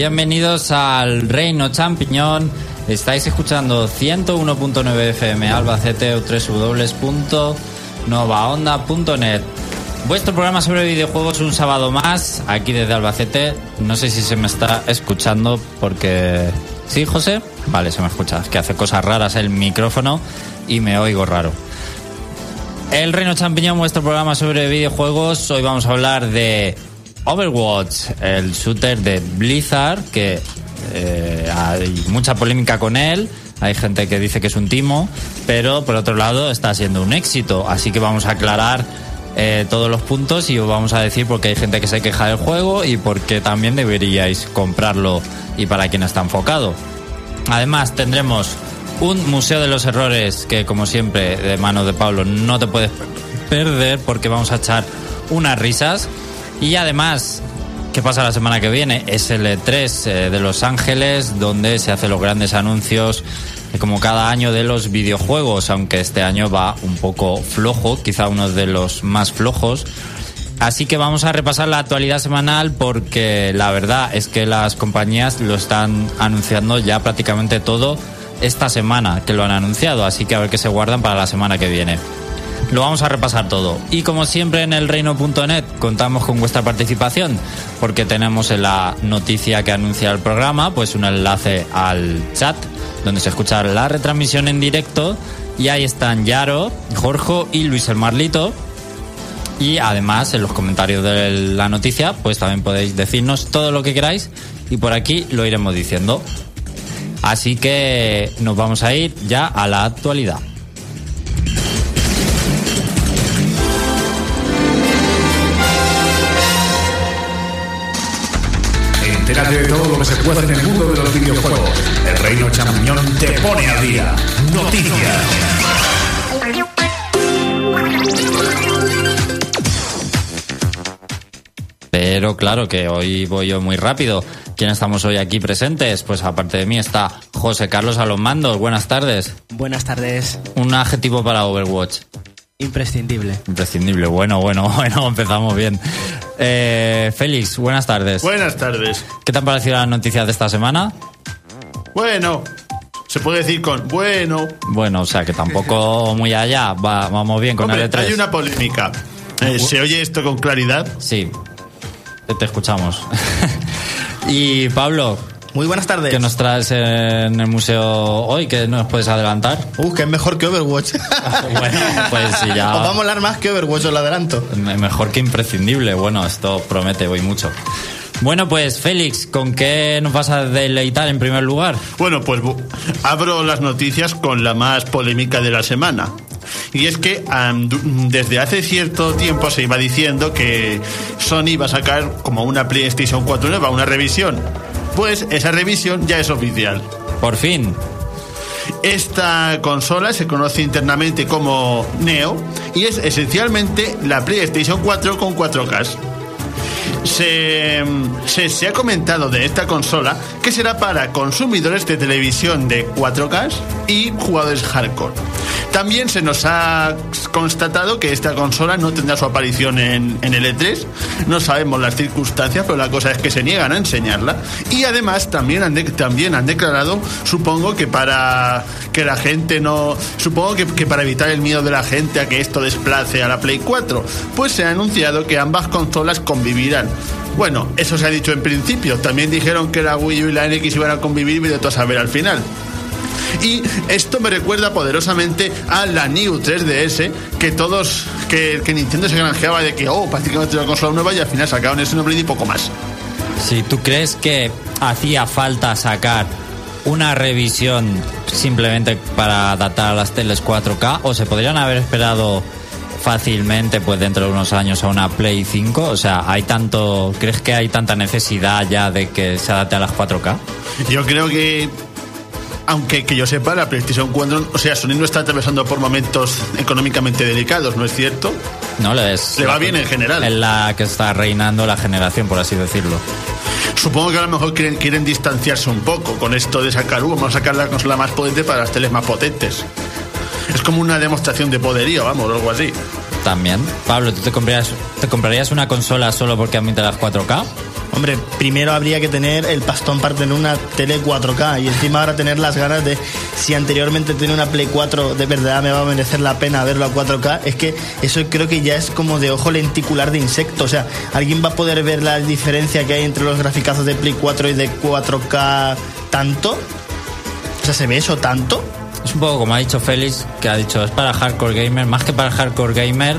Bienvenidos al Reino Champiñón. Estáis escuchando 101.9 FM Albacete o www.novaonda.net. Vuestro programa sobre videojuegos un sábado más, aquí desde Albacete. No sé si se me está escuchando porque... ¿Sí, José? Vale, se me escucha. Es que hace cosas raras el micrófono y me oigo raro. El Reino Champiñón, vuestro programa sobre videojuegos. Hoy vamos a hablar de Overwatch, el shooter de Blizzard, que eh, hay mucha polémica con él. Hay gente que dice que es un timo, pero por otro lado está siendo un éxito. Así que vamos a aclarar eh, todos los puntos y os vamos a decir por qué hay gente que se queja del juego y por qué también deberíais comprarlo y para quién está enfocado. Además, tendremos un Museo de los Errores que, como siempre, de mano de Pablo, no te puedes perder porque vamos a echar unas risas. Y además, ¿qué pasa la semana que viene? Es el E3 eh, de Los Ángeles, donde se hacen los grandes anuncios, eh, como cada año, de los videojuegos, aunque este año va un poco flojo, quizá uno de los más flojos. Así que vamos a repasar la actualidad semanal porque la verdad es que las compañías lo están anunciando ya prácticamente todo esta semana que lo han anunciado, así que a ver qué se guardan para la semana que viene. Lo vamos a repasar todo. Y como siempre en el reino.net contamos con vuestra participación, porque tenemos en la noticia que anuncia el programa, pues un enlace al chat, donde se escucha la retransmisión en directo. Y ahí están Yaro, Jorge y Luis el Marlito. Y además en los comentarios de la noticia, pues también podéis decirnos todo lo que queráis y por aquí lo iremos diciendo. Así que nos vamos a ir ya a la actualidad. Entérate de todo lo que se puede en el mundo de los videojuegos. El Reino Champiñón te pone al día. Noticias. Pero claro que hoy voy yo muy rápido. ¿Quién estamos hoy aquí presentes? Pues aparte de mí está José Carlos a los mandos. Buenas tardes. Buenas tardes. Un adjetivo para Overwatch. Imprescindible. Imprescindible. Bueno, bueno, bueno, empezamos bien. Eh, Félix, buenas tardes. Buenas tardes. ¿Qué te han parecido las noticias de esta semana? Bueno, se puede decir con bueno. Bueno, o sea que tampoco muy allá. Va- vamos bien con Hombre, el E3. hay una polémica. Eh, ¿Se oye esto con claridad? Sí, te escuchamos. y Pablo, Muy buenas tardes. ¿qué nos traes en el museo hoy? ¿Qué nos puedes adelantar? Uh, que es mejor que Overwatch. Bueno, pues sí, ya. Os va a molar más que Overwatch, os lo adelanto. Me- Mejor que imprescindible. Bueno, esto promete, voy mucho. Bueno, pues Félix, ¿con qué nos vas a deleitar en primer lugar? Bueno, pues abro las noticias con la más polémica de la semana. Y es que du- desde hace cierto tiempo se iba diciendo que Sony iba a sacar como una PlayStation 4 nueva, una revisión. Pues esa revisión ya es oficial. Por fin. Esta consola se conoce internamente como Neo y es esencialmente la PlayStation 4 con 4K. Se, se, se ha comentado de esta consola que será para consumidores de televisión de 4K y jugadores hardcore. También se nos ha constatado que esta consola no tendrá su aparición en, en el E3. No sabemos las circunstancias, pero la cosa es que se niegan a enseñarla. Y además también han, también han declarado, supongo que para que la gente no... Supongo que para evitar el miedo de la gente a que esto desplace a la Play 4, pues se ha anunciado que ambas consolas convivirán. Bueno, eso se ha dicho en principio. También dijeron que la Wii U y la NX iban a convivir y de todo a saber al final. Y esto me recuerda poderosamente a la New 3DS, que todos, que, que Nintendo se granjeaba de que, oh, prácticamente una consola nueva y al final sacaron ese nombre y poco más. Si tú crees que hacía falta sacar una revisión simplemente para adaptar a las teles 4K o se podrían haber esperado fácilmente pues dentro de unos años a una Play 5, o sea, hay tanto ¿crees que hay tanta necesidad ya de que se adapte a las 4K? Yo creo que, aunque que yo sepa, la PlayStation 4, o sea, Sony no está atravesando por momentos económicamente delicados, ¿no es cierto? No les Le va bien en general. Es la que está reinando la generación, por así decirlo. Supongo que a lo mejor quieren, quieren distanciarse un poco con esto de sacar, uh, vamos a sacar la consola más potente para las teles más potentes. Es como una demostración de poderío, vamos, o algo así. también. Pablo, ¿tú te comprarías, te comprarías una consola solo porque admite las 4K? Hombre, primero habría que tener el pastón para tener una tele 4K y encima ahora tener las ganas de si anteriormente tenía una Play 4 de verdad me va a merecer la pena verlo a 4K. Es que eso creo que ya es como de ojo lenticular de insecto. O sea, ¿alguien va a poder ver la diferencia que hay entre los graficazos de Play 4 y de 4K tanto? O sea, ¿se ve eso tanto? Es un poco como ha dicho Félix, que ha dicho, es para hardcore gamer, más que para hardcore gamer,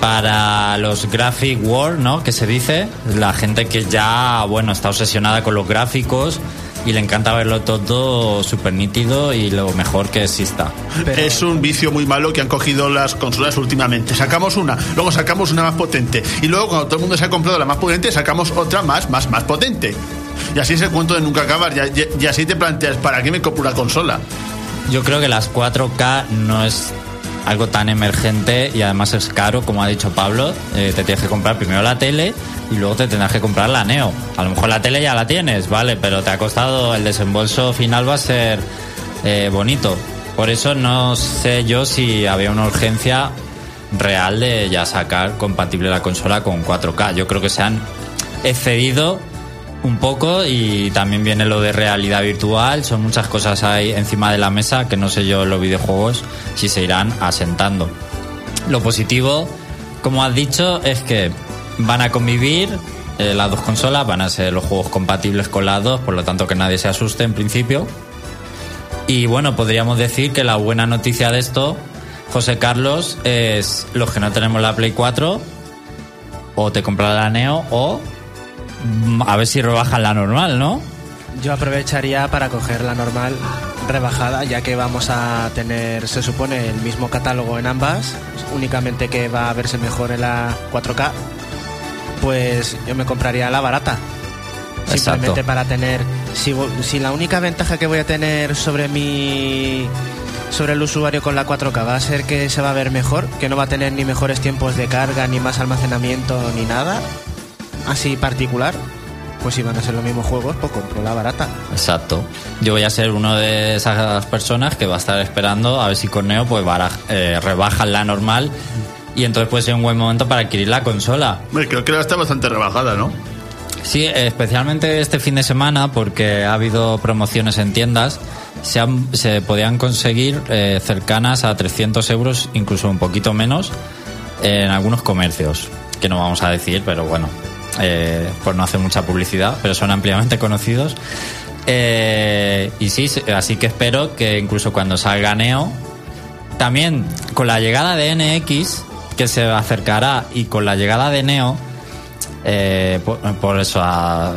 para los graphic war, ¿no? Que se dice, la gente que ya, bueno, está obsesionada con los gráficos y le encanta verlo todo súper nítido y lo mejor que exista. Es un vicio muy malo que han cogido las consolas últimamente. Sacamos una, luego sacamos una más potente. Y luego cuando todo el mundo se ha comprado la más potente, sacamos otra más, más, más potente. Y así es el cuento de nunca acabar. Y, y- y así te planteas, ¿para qué me compro una consola? Yo creo que las 4K no es algo tan emergente y además es caro, como ha dicho Pablo. Eh, te tienes que comprar primero la tele y luego te tendrás que comprar la Neo. A lo mejor la tele ya la tienes, vale, pero te ha costado el desembolso final va a ser eh, bonito. Por eso no sé yo si había una urgencia real de ya sacar compatible la consola con 4K. Yo creo que se han excedido un poco y también viene lo de realidad virtual. Son muchas cosas ahí encima de la mesa que no sé yo los videojuegos si se irán asentando. Lo positivo, como has dicho, es que van a convivir eh, las dos consolas, van a ser los juegos compatibles con las dos, por lo tanto que nadie se asuste en principio. Y bueno, podríamos decir que la buena noticia de esto, José Carlos, es los que no tenemos la Play 4, o te compras la Neo, o a ver si rebajan la normal, ¿no? Yo aprovecharía para coger la normal rebajada, ya que vamos a tener, se supone, el mismo catálogo en ambas, únicamente que va a verse mejor en la 4K. Pues yo me compraría la barata. Simplemente para tener. Si, si la única ventaja que voy a tener sobre mi. sobre el usuario con la 4K va a ser que se va a ver mejor, que no va a tener ni mejores tiempos de carga, ni más almacenamiento, ni nada. Así particular. Pues si van a ser los mismos juegos, pues compro la barata. Exacto. Yo voy a ser uno de esas personas que va a estar esperando a ver si con Neo pues baraj- eh, rebajan la normal y entonces puede ser un buen momento para adquirir la consola. Hombre, creo que ahora está bastante rebajada, ¿no? Sí, especialmente este fin de semana, porque ha habido promociones en tiendas, se, han- se podían conseguir eh, cercanas a 300 euros, incluso un poquito menos, en algunos comercios, que no vamos a decir, pero bueno, eh, por no hacer mucha publicidad, pero son ampliamente conocidos. Eh, y sí, sí, así que espero que incluso cuando salga Neo, también con la llegada de NX, que se acercará, y con la llegada de Neo, eh, por, por eso,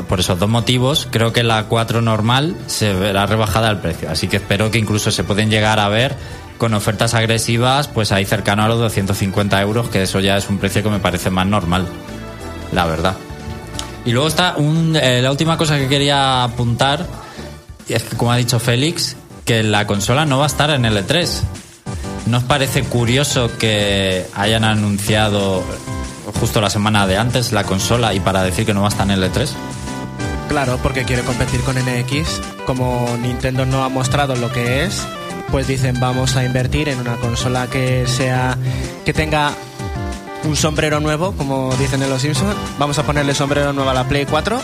por esos dos motivos, creo que la 4 normal se verá rebajada el precio. Así que espero que incluso se pueden llegar a ver con ofertas agresivas, pues ahí cercano a los 250 euros, que eso ya es un precio que me parece más normal, la verdad. Y luego está un- eh, la última cosa que quería apuntar, es que como ha dicho Félix, que la consola no va a estar en L3. ¿No os parece curioso que hayan anunciado justo la semana de antes la consola y para decir que no va a estar en L3? Claro, porque quiere competir con NX. Como Nintendo no ha mostrado lo que es, pues dicen vamos a invertir en una consola que sea que tenga un sombrero nuevo, como dicen en los Simpsons. Vamos a ponerle sombrero nuevo a la Play 4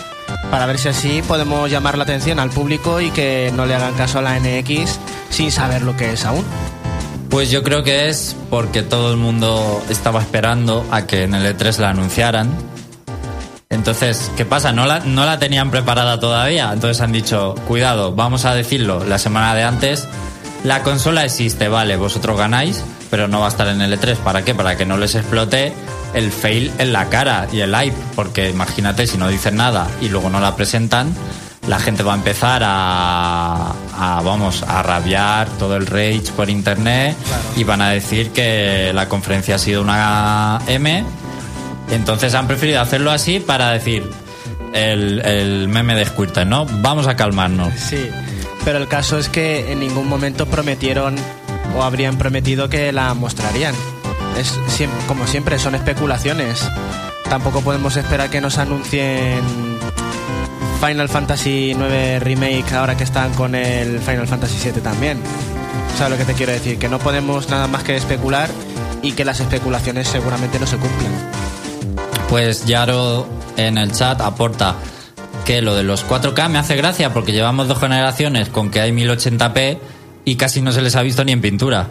para ver si así podemos llamar la atención al público y que no le hagan caso a la NX sin saber lo que es aún. Pues yo creo que es porque todo el mundo estaba esperando a que en el E3 la anunciaran. Entonces, ¿qué pasa? No la, no la tenían preparada todavía. Entonces han dicho, cuidado, vamos a decirlo la semana de antes. La consola existe, vale, vosotros ganáis, pero no va a estar en el E3. ¿Para qué? Para que no les explote el fail en la cara y el hype. Porque imagínate, si no dicen nada y luego no la presentan, la gente va a empezar a, vamos, a rabiar todo el rage por internet y van a decir que la conferencia ha sido una M. Entonces han preferido hacerlo así para decir el, meme de ¿no? Vamos a calmarnos. Sí, pero el caso es que en ningún momento prometieron o habrían prometido que la mostrarían. Es como siempre, son especulaciones. Tampoco podemos esperar que nos anuncien Final Fantasy 9 Remake ahora que están con el Final Fantasy 7 también. ¿Sabes lo que te quiero decir? Que no podemos nada más que especular y que las especulaciones seguramente no se cumplan. Pues Yaro en el chat aporta que lo de los 4K me hace gracia porque llevamos dos generaciones con que hay 1080p y casi no se les ha visto ni en pintura.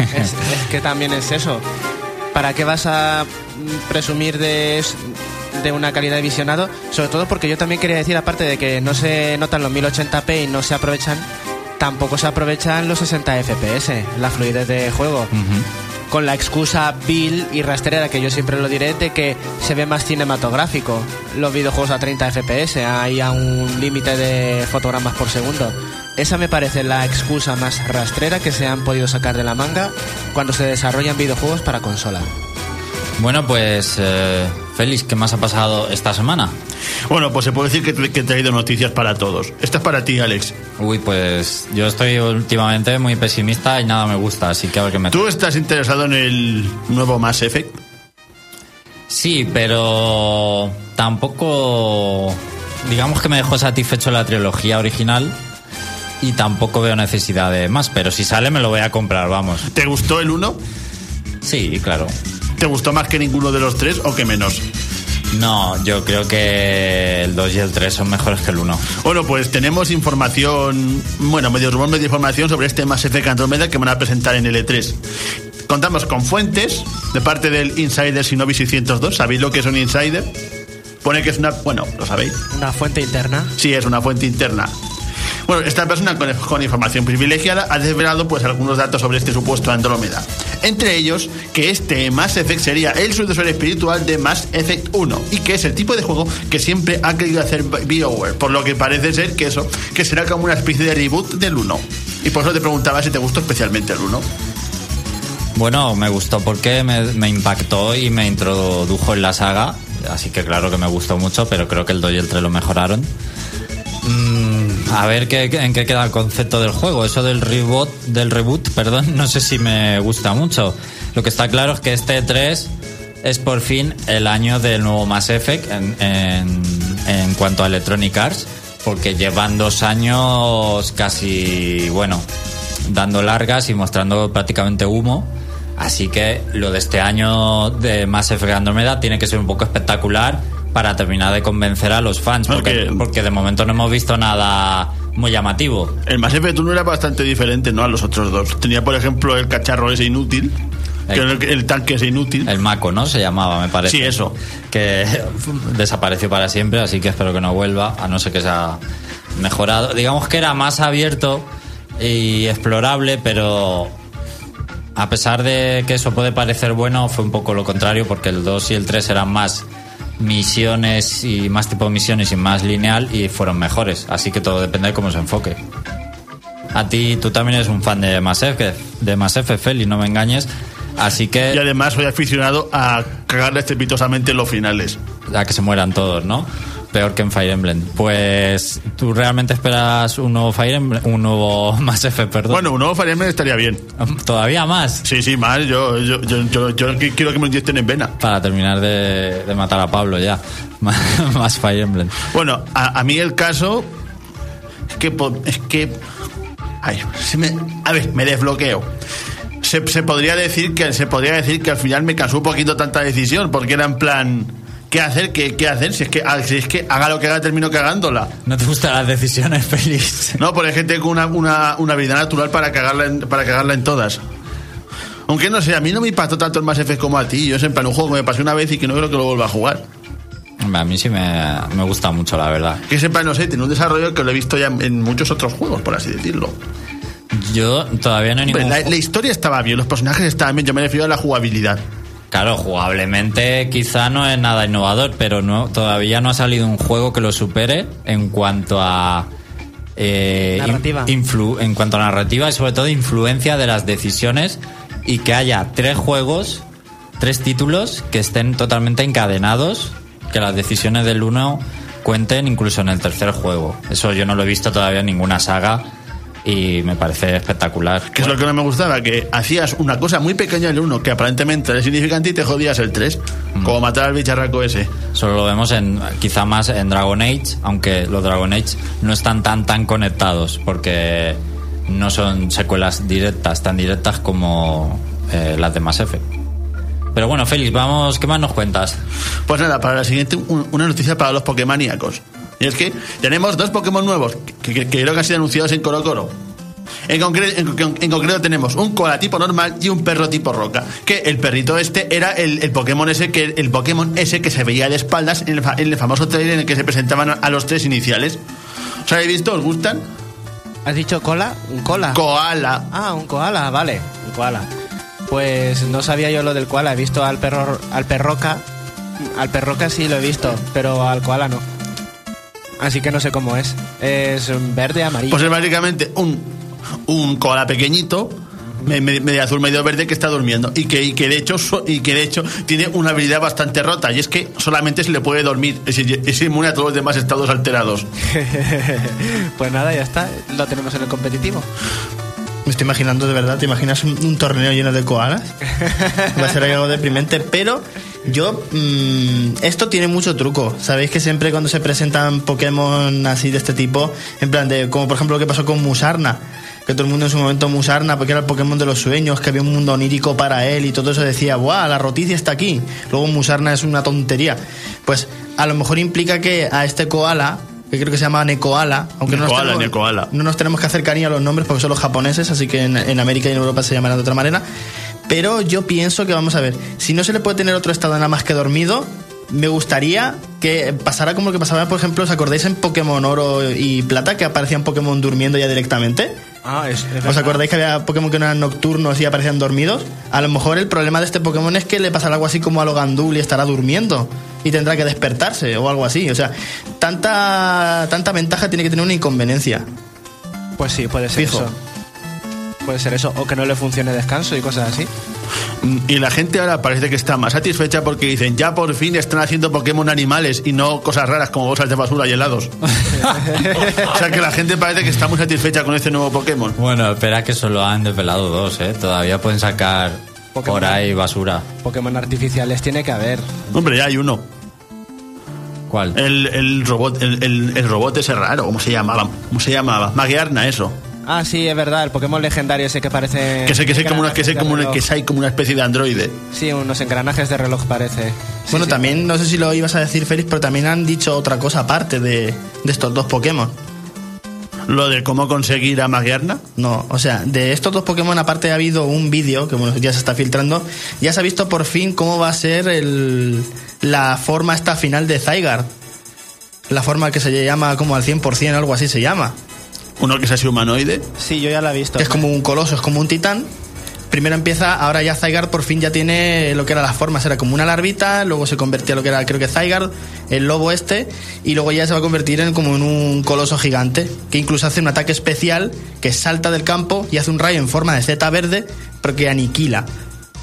Es, es que también es eso. ¿Para qué vas a presumir de, de una calidad de visionado? Sobre todo porque yo también quería decir, aparte de que no se notan los 1080p y no se aprovechan, tampoco se aprovechan los 60 FPS, la fluidez de juego. Con la excusa vil y rastrera, que yo siempre lo diré, de que se ve más cinematográfico los videojuegos a 30 FPS, hay a un límite de fotogramas por segundo. Esa me parece la excusa más rastrera que se han podido sacar de la manga cuando se desarrollan videojuegos para consola. Bueno, pues eh, Félix, ¿qué más ha pasado esta semana? Bueno, pues se puede decir que, que he traído noticias para todos. Esta es para ti, Alex. Uy, pues yo estoy últimamente muy pesimista y nada me gusta, así que a ver qué me... ¿Tú estás interesado en el nuevo Mass Effect? Sí, pero tampoco... Digamos que me dejó satisfecho la trilogía original y tampoco veo necesidad de más, pero si sale me lo voy a comprar, vamos. ¿Te gustó el 1? Sí, claro. ¿Te gustó más que ninguno de los tres o que menos? No, yo creo que el 2 y el 3 son mejores que el 1. Bueno, pues tenemos información, bueno, medio rumor, medio información sobre este Mass Effect Andromeda que van a presentar en el E3. Contamos con fuentes de parte del Insider Shinobi 602. ¿Sabéis lo que es un Insider? Pone que es una, bueno, lo sabéis. Una fuente interna. Sí, es una fuente interna. Bueno, esta persona con, información privilegiada ha desvelado pues algunos datos sobre este supuesto Andrómeda. Entre ellos, que este Mass Effect sería el sucesor espiritual de Mass Effect 1 y que es el tipo de juego que siempre ha querido hacer BioWare, por lo que parece ser que eso, que será como una especie de reboot del 1. Y por eso te preguntaba si te gustó especialmente el 1. Bueno, me gustó porque me, me impactó y me introdujo en la saga, así que claro que me gustó mucho, pero creo que el 2 y el 3 lo mejoraron. Mm, a ver qué, en qué queda el concepto del juego. Eso del reboot, del reboot, perdón, no sé si me gusta mucho. Lo que está claro es que este 3 es por fin el año del nuevo Mass Effect en, en- en cuanto a Electronic Arts, porque llevan dos años casi, bueno, dando largas y mostrando prácticamente humo. Así que lo de este año de Mass Effect Andromeda tiene que ser un poco espectacular para terminar de convencer a los fans, porque, porque de momento no hemos visto nada muy llamativo. El Mass Effect 1 era bastante diferente, ¿no? A los otros dos. Tenía, por ejemplo, el cacharro ese inútil, que El- tanque ese inútil. El Mako, ¿no? Se llamaba, me parece. Sí, eso. Que desapareció para siempre, así que espero que no vuelva, a no ser que sea mejorado. Digamos que era más abierto y explorable, pero a pesar de que eso puede parecer bueno, fue un poco lo contrario, porque el 2 y el 3 eran más misiones y más tipo de misiones y más lineal y fueron mejores. Así que todo depende de cómo se enfoque. A ti, tú también eres un fan de Mass Effect, de Mass Effect, Feli, no me engañes. Así que... Y además soy aficionado a cagarle estrepitosamente en los finales. a que se mueran todos, ¿no? Peor que en Fire Emblem. Pues tú realmente esperas un nuevo Fire Emblem, un nuevo Mass Effect, perdón. Bueno, un nuevo Fire Emblem estaría bien. todavía más Sí, sí, más. Yo, yo, yo, yo, yo qui- quiero que me inyecten en vena. para terminar de, de matar a Pablo ya. más Fire Emblem. Bueno, a, a mí el caso es que es que ay, se me- a ver, me desbloqueo. Se, se podría decir que se podría decir que al final me cansó un poquito tanta decisión porque era en plan ¿qué hacer? ¿Qué, qué hacer? Si es que ah, si es que haga lo que haga termino cagándola. ¿No te gustan las decisiones, Félix? No, por ejemplo tengo una, una, una habilidad natural para cagarla en, para cagarla en todas. Aunque no sé, a mí no me impactó tanto el Mass Effect como a ti. Yo es en plan un juego que me pasé una vez y que no creo que lo vuelva a jugar. A mí sí me, me gusta mucho, la verdad. Que sepa, no sé, tiene un desarrollo que lo he visto ya en muchos otros juegos, por así decirlo. Yo todavía no hay Hombre, ningún... la, la historia estaba bien, los personajes estaban bien, yo me refiero a la jugabilidad. Claro, jugablemente quizá no es nada innovador, pero no todavía no ha salido un juego que lo supere en cuanto a eh, Narrativa. in- influ- en cuanto a narrativa y sobre todo influencia de las decisiones y que haya tres juegos, tres títulos que estén totalmente encadenados, que las decisiones del uno cuenten incluso en el tercer juego. Eso yo no lo he visto todavía en ninguna saga y me parece espectacular. Que es lo que no me gustaba, que hacías una cosa muy pequeña el 1 que aparentemente era significante y te jodías el 3. Como matar al bicharraco ese. Solo lo vemos en quizá más en Dragon Age, aunque los Dragon Age no están tan tan conectados porque no son secuelas directas, tan directas como eh, las de Mass Effect. Pero bueno, Félix, vamos, ¿qué más nos cuentas? Pues nada, para la siguiente, un- una noticia para los Pokémoníacos. Y es que tenemos dos Pokémon nuevos que, que- que creo que han sido anunciados en Coro Coro. En, concre- en, en- en concreto tenemos un koala tipo normal y un perro tipo roca. Que el perrito este era el, el Pokémon ese que el Pokémon ese que se veía de espaldas en el, fa- en el famoso trailer en el que se presentaban a, a los tres iniciales. ¿Os habéis visto? ¿Os gustan? ¿Has dicho cola? ¿Un cola? Koala. ah, un koala, vale, un koala. Pues no sabía yo lo del koala, he visto al perro al perroca. Al perroca sí lo he visto, pero al koala no. Así que no sé cómo es. Es verde, amarillo. Pues es básicamente un, un koala pequeñito, me- me- medio azul, medio verde, que está durmiendo. Y que, y que de hecho y que de hecho tiene una habilidad bastante rota. Y es que solamente se le puede dormir. Es, es inmune a todos los demás estados alterados. pues nada, ya está. Lo tenemos en el competitivo. Me estoy imaginando de verdad, ¿te imaginas un, torneo lleno de koalas? Va a ser algo deprimente, pero yo... mm, esto tiene mucho truco. Sabéis que siempre cuando se presentan Pokémon así de este tipo, en plan de, como por ejemplo lo que pasó con Musarna, que todo el mundo en su momento Musarna, porque era el Pokémon de los sueños, que había un mundo onírico para él y todo eso decía, ¡buah! La roticia está aquí. Luego Musarna es una tontería. Pues a lo mejor implica que a este koala, que creo que se llama Nekoala, aunque no nos Nekoala, tenemos- Nekoala. no nos tenemos que hacer cariño a los nombres porque son los japoneses, así que en, en América y en Europa se llamarán de otra manera. Pero yo pienso que vamos a ver, si no se le puede tener otro estado nada más que dormido, me gustaría que pasara como lo que pasaba, por ejemplo, ¿os acordáis en Pokémon Oro y Plata que aparecían Pokémon durmiendo ya directamente? Ah, es, es ¿Os acordáis que había Pokémon que no eran nocturnos y aparecían dormidos? A lo mejor el problema de este Pokémon es que le pasará algo así como a lo Gandul y estará durmiendo y tendrá que despertarse o algo así. O sea, tanta, tanta ventaja tiene que tener una inconveniencia. Pues sí, puede ser Fijo. eso. Puede ser eso. O que no le funcione descanso y cosas así. Mm, Y la gente ahora parece que está más satisfecha porque dicen, ya por fin están haciendo Pokémon animales y no cosas raras como bolsas de basura y helados. o sea que la gente parece que está muy satisfecha con este nuevo Pokémon. Bueno, espera que solo han desvelado dos, ¿eh? Todavía pueden sacar Pokémon. por ahí basura. Pokémon artificiales tiene que haber. Hombre, ya hay uno. ¿Cuál? El, el robot, el, el- el robot ese raro, ¿cómo se llamaba? ¿Cómo se llamaba? Maguearna, eso. Ah, sí, es verdad, el Pokémon legendario ese que parece... Que sé que sé como una, que sé como una, que sé como una especie de androide. Sí, unos engranajes de reloj parece. Sí, bueno, sí. también, no sé si lo ibas a decir, Félix, pero también han dicho otra cosa aparte de, de estos dos Pokémon. Lo de cómo conseguir a Maguearna. No, o sea, de estos dos Pokémon aparte ha habido un vídeo que bueno, ya se está filtrando. Ya se ha visto por fin cómo va a ser el, la forma esta final de Zygarde. La forma que se llama como al 100%, algo así se llama. Uno que es así humanoide. Sí, yo ya la he visto. Que es como un coloso, es como un titán. Primero empieza, ahora ya Zygarde por fin ya tiene lo que eran las formas, era como una larvita, luego se convertía en lo que era, creo que Zygarde, el lobo este, y luego ya se va a convertir en como en un coloso gigante, que incluso hace un ataque especial, que salta del campo y hace un rayo en forma de Z verde, pero que aniquila.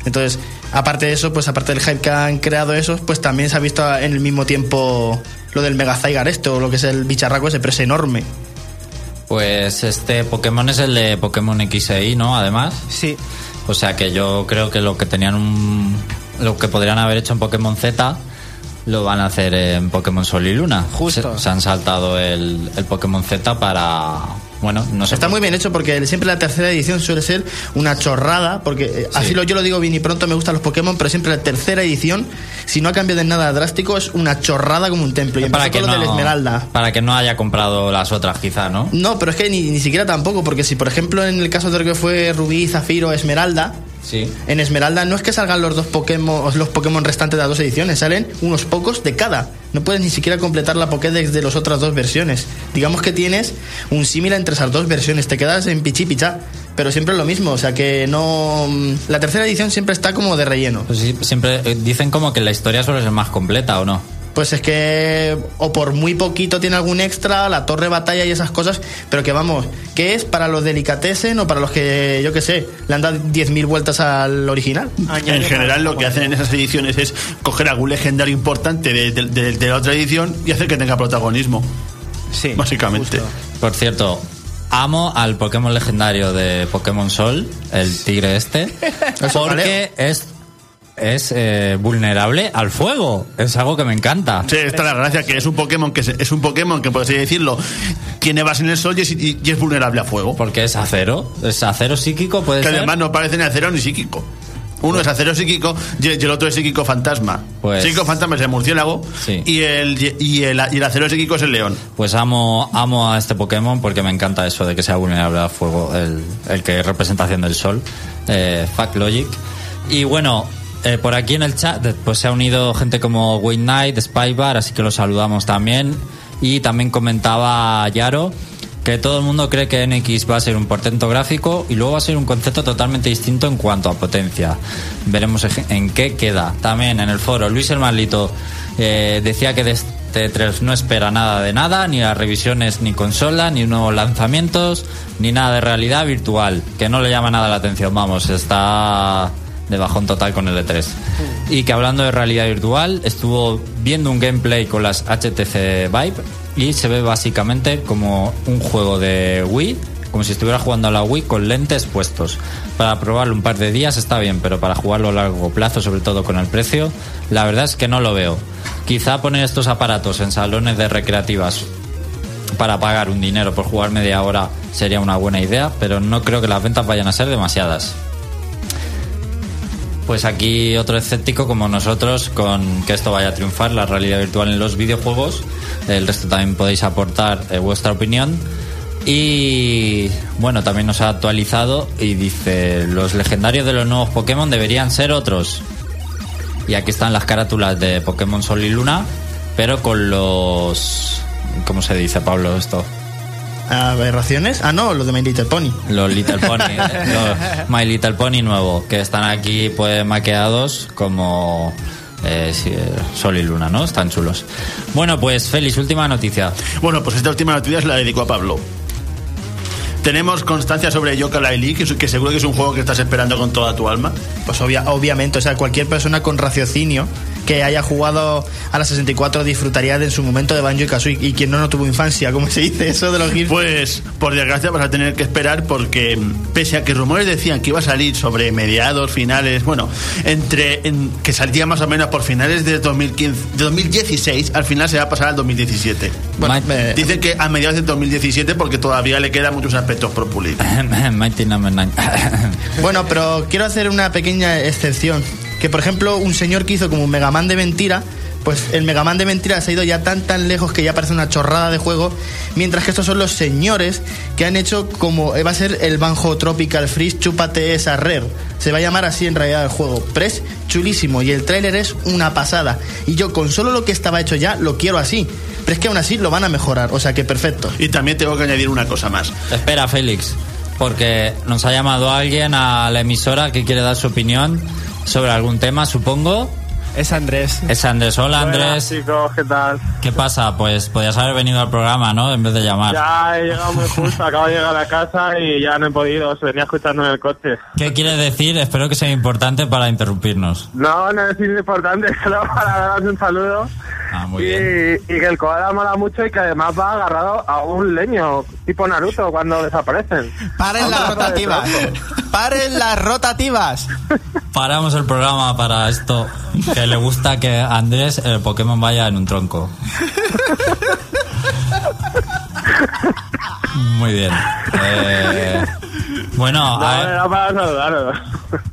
Entonces, aparte de eso, pues aparte del hype que han creado esos, pues también se ha visto en el mismo tiempo lo del Mega Zygarde este, o lo que es el bicharraco ese, pero es enorme. Pues este Pokémon es el de Pokémon X e Y, ¿no? Además. Sí, O sea que yo creo que lo que tenían un. Lo que podrían haber hecho en Pokémon Z lo van a hacer en Pokémon Sol y Luna. Justo. Se, se han saltado el, el Pokémon Z para. Bueno, no sé. Está muy bien hecho porque siempre la tercera edición suele ser una chorrada, porque eh, así lo, yo lo digo bien y pronto me gustan los Pokémon, pero siempre la tercera edición, si no ha cambiado en nada drástico, es una chorrada como un templo. Y para que, no, del Esmeralda. para que no haya comprado las otras, quizá, ¿no? No, pero es que ni, ni siquiera tampoco, porque si por ejemplo en el caso de lo que fue Rubí, Zafiro, Esmeralda, Sí. en Esmeralda no es que salgan los dos Pokémon, los Pokémon restantes de las dos ediciones, salen unos pocos de cada. No puedes ni siquiera completar la Pokédex de las otras dos versiones. Digamos que tienes un símil entre esas dos versiones, te quedas en pichi pichá, pero siempre es lo mismo, o sea que no la tercera edición siempre está como de relleno. Pues sí, siempre eh, dicen como que la historia suele ser más completa, ¿o no? Pues es que o por muy poquito tiene algún extra, la torre batalla y esas cosas, pero que vamos, que es para los delicatessen o para los que, yo qué sé, le han dado 10.000 vueltas al original. En general lo que hacen en esas ediciones es coger algún legendario importante de, de- de- de la otra edición y hacer que tenga protagonismo. sí. Básicamente. justo. Por cierto, amo al Pokémon legendario de Pokémon Sol, el tigre este, porque es, es eh, vulnerable al fuego. Es algo que me encanta. Sí, está la gracia que es un Pokémon que se- es un Pokémon que por así decirlo tiene base en el sol y es, y- y es vulnerable a fuego. Porque es acero. Es acero psíquico, puede Que ser. además no parece ni acero ni psíquico. Uno es acero psíquico y el otro es psíquico fantasma. Pues- Psíquico fantasma es el murciélago Sí. y, el, y, el, y el acero psíquico es el león. Pues amo, amo a este Pokémon porque me encanta eso de que sea vulnerable al fuego, el, el que es representación del sol, eh, Fuck Logic. Y bueno, eh, por aquí en el chat pues se ha unido gente como Wayne Knight, Spybar, así que los saludamos también. Y también comentaba Yaro que todo el mundo cree que NX va a ser un portento gráfico y luego va a ser un concepto totalmente distinto en cuanto a potencia. Veremos en qué queda. También en el foro, Luis el Malito eh, decía que de este 3 no espera nada de nada, ni las revisiones, ni consola, ni nuevos lanzamientos, ni nada de realidad virtual, que no le llama nada la atención. Vamos, está de bajón total con el E3. Y que hablando de realidad virtual, estuvo viendo un gameplay con las HTC Vive y se ve básicamente como un juego de Wii, como si estuviera jugando a la Wii con lentes puestos. Para probarlo un par de días está bien, pero para jugarlo a largo plazo, sobre todo con el precio, la verdad es que no lo veo. Quizá poner estos aparatos en salones de recreativas para pagar un dinero por jugar media hora sería una buena idea, pero no creo que las ventas vayan a ser demasiadas. Pues aquí otro escéptico como nosotros con que esto vaya a triunfar, la realidad virtual en los videojuegos. El resto también podéis aportar eh, vuestra opinión. Y bueno, también nos ha actualizado y dice, los legendarios de los nuevos Pokémon deberían ser otros. Y aquí están las carátulas de Pokémon Sol y Luna, pero con los... ¿Cómo se dice, Pablo, esto? ¿Aberraciones? Ah, no, lo de My Little Pony. Los Little Pony, los My Little Pony nuevo, que están aquí pues maqueados como eh, sí, eh, Sol y Luna, ¿no? Están chulos. Bueno, pues Félix, última noticia. Bueno, pues esta última noticia se la dedico a Pablo. Tenemos constancia sobre Yoka Laili, que, es- que seguro que es un juego que estás esperando con toda tu alma. Pues obvia- obviamente, o sea, cualquier persona con raciocinio que haya jugado a la 64 disfrutaría de en su momento de Banjo y Kazooie. Y quien no, no tuvo infancia, como se dice eso de los GIFs. Pues, por desgracia, vas a tener que esperar porque, mm, pese a que rumores decían que iba a salir sobre mediados, finales, bueno, entre en- que salía más o menos por finales de 2015, de 2016, al final se va a pasar al 2017. Bueno, Ma- eh, Dicen que a mediados de 2017 porque todavía le quedan muchos aspectos por pulir. Mighty Number Nine. Bueno, pero quiero hacer una pequeña excepción. Que por ejemplo, un señor que hizo como un Megaman de mentira, pues el Megaman de mentira se ha ido ya tan tan lejos que ya parece una chorrada de juego. Mientras que estos son los señores que han hecho como eh, va a ser el Banjo Tropical Freeze Chúpate esa rare. Se va a llamar así en realidad el juego. Pero es chulísimo y el tráiler es una pasada. Y yo con solo lo que estaba hecho ya lo quiero así. Pero es que aún así lo van a mejorar. O sea que perfecto. Y también tengo que añadir una cosa más. Espera, Félix, porque nos ha llamado alguien a la emisora que quiere dar su opinión sobre algún tema, supongo. Es Andrés. Es Andrés. Hola, Andrés. chicos, ¿qué tal? ¿Qué pasa? Pues podías haber venido al programa, ¿no? En vez de llamar. Ya he llegado muy justo, acabo de llegar a casa y ya no he podido, os venía escuchando en el coche. ¿Qué quieres decir? Espero que sea importante para interrumpirnos. No, no es importante, solo para daros un saludo. Ah, muy y, bien. y que el koala mola mucho y que además va agarrado a un leño, tipo Naruto, cuando desaparecen. ¡Paren las rotativas! ¡Paren las rotativas! Paramos el programa para esto. Que le gusta que Andrés el Pokémon vaya en un tronco. Muy bien. Eh, bueno, No, a para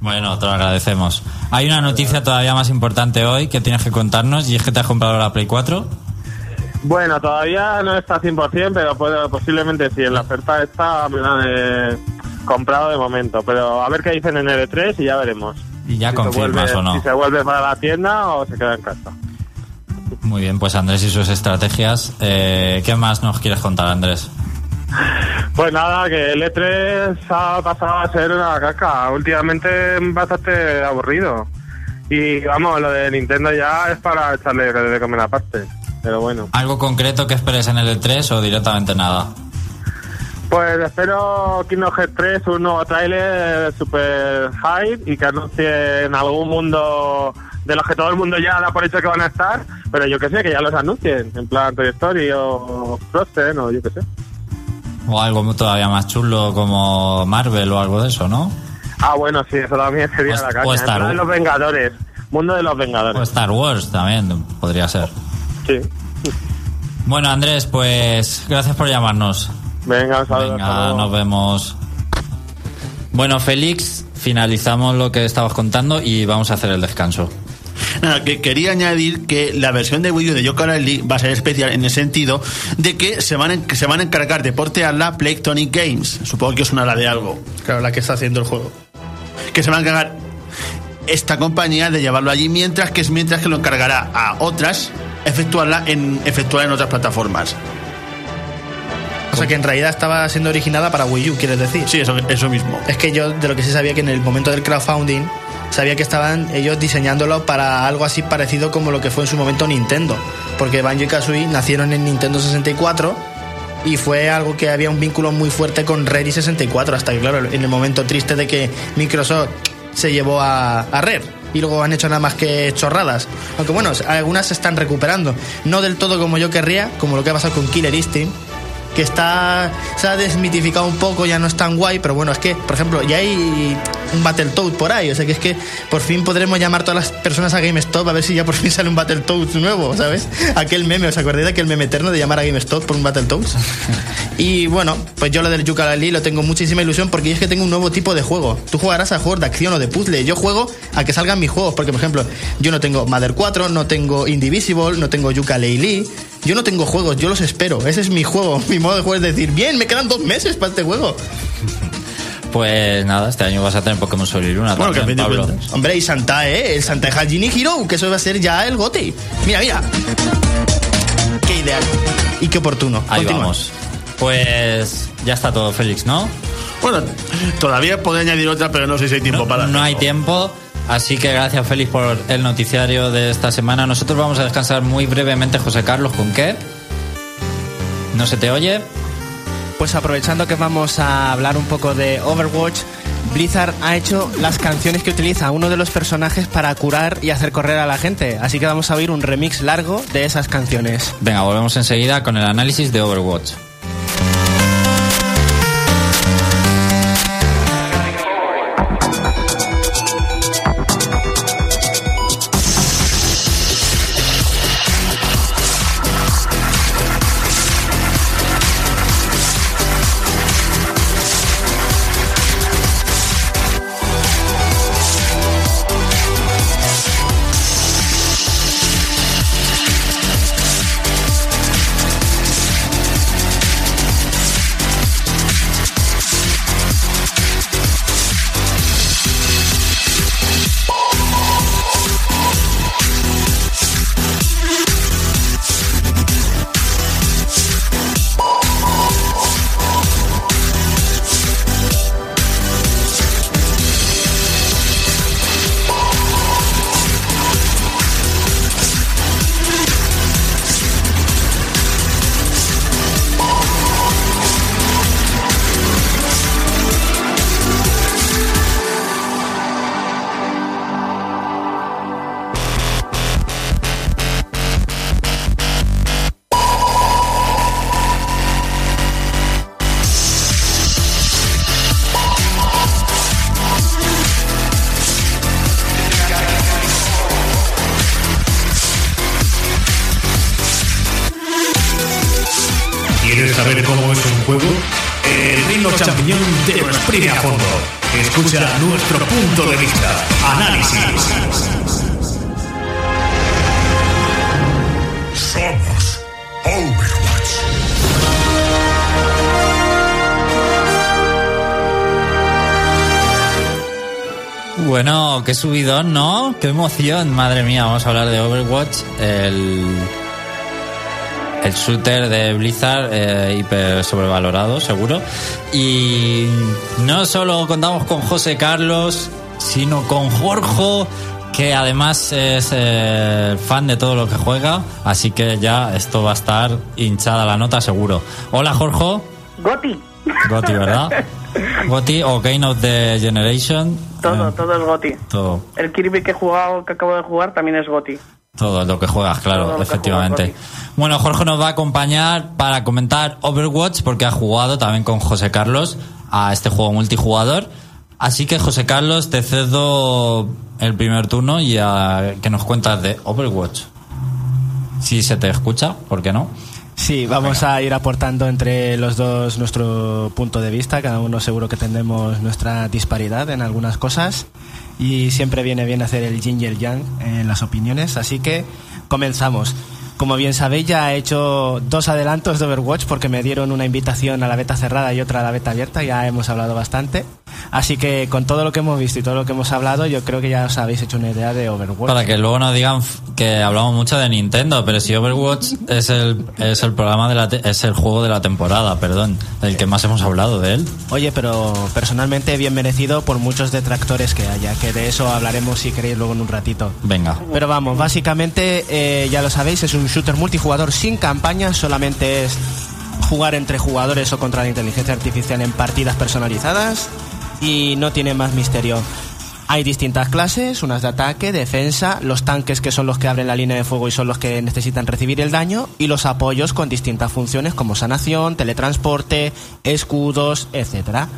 bueno, te lo agradecemos. Hay una noticia todavía más importante hoy que tienes que contarnos y es que te has comprado la Play 4. Bueno, todavía no está 100%, pero puede- posiblemente sí. En la oferta está me la he comprado de momento. Pero a ver qué dicen en el E3 y ya veremos. Y ya Si confirmas vuelve- o no. Si se vuelve para la tienda o se queda en casa. Muy bien, pues Andrés y sus estrategias. Eh, ¿Qué más nos quieres contar, Andrés? Pues nada, que el E3 ha pasado a ser una caca. Últimamente bastante aburrido. Y vamos, lo de Nintendo ya es para echarle de comer aparte. Pero bueno. ¿Algo concreto que esperes en el E3 o directamente nada? Pues espero Kingdom Hearts 3 un nuevo tráiler super hype y que anuncien algún mundo de los que todo el mundo ya da por hecho que van a estar, pero yo que sé, que ya los anuncien, en plan Toy Story o Frozen o yo que sé. O algo todavía más chulo como Marvel o algo de eso, ¿no? Ah, bueno, sí, eso también sería O- la o caña. En Star Wars. los Vengadores, mundo de los O Vengadores. Star Wars también podría ser. Sí. Bueno, Andrés, pues gracias por llamarnos. Venga, un saludo. hasta Venga, nos vemos. Bueno, Félix, finalizamos lo que estabas contando y vamos a hacer el descanso. Nada, que quería añadir que la versión de Wii U de Laylee va a ser especial en el sentido de que se van, a, se van a encargar de portearla Playtonic Games. Supongo que os sonará de algo. Claro, la que está haciendo el juego. Que se va a encargar esta compañía de llevarlo allí mientras que es mientras que lo encargará a otras efectuarla en efectuar en otras plataformas. O sea que en realidad estaba siendo originada para Wii U, quieres decir. Sí, eso, eso mismo. Es que yo de lo que sí sabía que en el momento del crowdfunding sabía que estaban ellos diseñándolo para algo así parecido como lo que fue en su momento Nintendo, porque Banjo y Kazooie nacieron en Nintendo 64 y fue algo que había un vínculo muy fuerte con Rare y 64 hasta que claro, en el momento triste de que Microsoft se llevó a, a Rare y luego han hecho nada más que chorradas. Aunque bueno, algunas se están recuperando, no del todo como yo querría, como lo que ha pasado con Killer Instinct que está se ha desmitificado un poco, ya no es tan guay, pero bueno, es que, por ejemplo, ya hay un Battletoad por ahí, o sea que es que por fin podremos llamar todas las personas a GameStop a ver si ya por fin sale un Battletoads nuevo, ¿sabes? Aquel meme, ¿os acordáis de aquel meme eterno de llamar a GameStop por un Battletoads? y bueno, pues yo lo del Yooka-Laylee lo tengo muchísima ilusión porque es que tengo un nuevo tipo de juego. Tú jugarás a juegos de acción o de puzzle, yo juego a que salgan mis juegos, porque por ejemplo, yo no tengo Mother 4, no tengo Indivisible, no tengo Yooka-Laylee, yo no tengo juegos, yo los espero, ese es mi juego, mi modo de juego es decir, bien, me quedan dos meses para este juego. Pues nada, este año vas a tener Pokémon Sol y Luna Bueno, también, de Pablo. Hombre, y Santa, ¿eh? El Santa Hajini Hero, que eso va a ser ya el GOTI. Mira, mira. Qué ideal. Y qué oportuno. Ahí Continúa. vamos. Pues ya está todo, Félix, ¿no? Bueno, todavía podría añadir otra, pero no sé si hay tiempo No, para no hay tiempo. Así que gracias, Félix, por el noticiario de esta semana. Nosotros vamos a descansar muy brevemente, José Carlos, ¿con qué? ¿No se te oye? Pues aprovechando que vamos a hablar un poco de Overwatch, Blizzard ha hecho las canciones que utiliza uno de los personajes para curar y hacer correr a la gente. Así que vamos a oír un remix largo de esas canciones. Venga, volvemos enseguida con el análisis de Overwatch. Champiñón te lo exprime a fondo. Escucha nuestro punto de vista. Análisis. Somos Overwatch. Bueno, qué subidón, ¿no? Qué emoción, madre mía. Vamos a hablar de Overwatch, el, el shooter de Blizzard, eh, hiper sobrevalorado, seguro. Y no solo contamos con José Carlos, sino con Jorge, que además es eh, fan de todo lo que juega. Así que ya esto va a estar hinchada la nota, seguro. Hola, Jorge. Goti. Goti, ¿verdad? Goti o Game of the Generation. Todo, Eh, todo es Goti. todo. El Kirby que he jugado, que acabo de jugar, también es Goti. Todo lo que juegas, claro, efectivamente. juegas, Bueno, Jorge nos va a acompañar para comentar Overwatch porque ha jugado también con José Carlos a este juego multijugador. Así que José Carlos, te cedo el primer turno y a que nos cuentas de Overwatch. Si se te escucha, ¿por qué no? Sí, vamos a ir aportando entre los dos nuestro punto de vista. Cada uno seguro que tendremos nuestra disparidad en algunas cosas. Y siempre viene bien hacer el yin y el yang en las opiniones. Así que comenzamos. Como bien sabéis, ya he hecho dos adelantos de Overwatch porque me dieron una invitación a la beta cerrada y otra a la beta abierta. Ya hemos hablado bastante. Así que con todo lo que hemos visto y todo lo que hemos hablado, yo creo que ya os habéis hecho una idea de Overwatch. Para que luego no digan que hablamos mucho de Nintendo, pero si Overwatch es el, es el programa de la te- es el juego de la temporada, perdón, el que más hemos hablado de él. Oye, pero personalmente bien merecido por muchos detractores que haya, que de eso hablaremos si queréis luego en un ratito. Venga. Pero vamos, básicamente, eh, ya lo sabéis, es un shooter multijugador sin campaña, solamente es jugar entre jugadores o contra la inteligencia artificial en partidas personalizadas y no tiene más misterio. Hay distintas clases, unas de ataque, defensa, los tanques que son los que abren la línea de fuego y son los que necesitan recibir el daño, y los apoyos con distintas funciones como sanación, teletransporte, escudos, etcétera.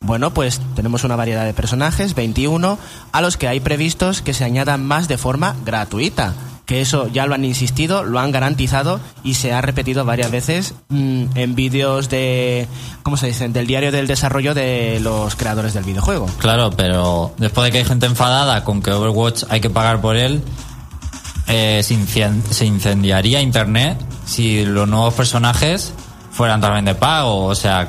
Bueno, pues tenemos una variedad de personajes, 21, a los que hay previstos que se añadan más de forma gratuita. Que eso ya lo han insistido, lo han garantizado y se ha repetido varias veces mm, en vídeos de, ¿cómo se dicen? Del diario del desarrollo de los creadores del videojuego. Claro, pero después de que hay gente enfadada con que Overwatch hay que pagar por él, eh, se, incendiaría Internet si los nuevos personajes fueran también de pago. O sea,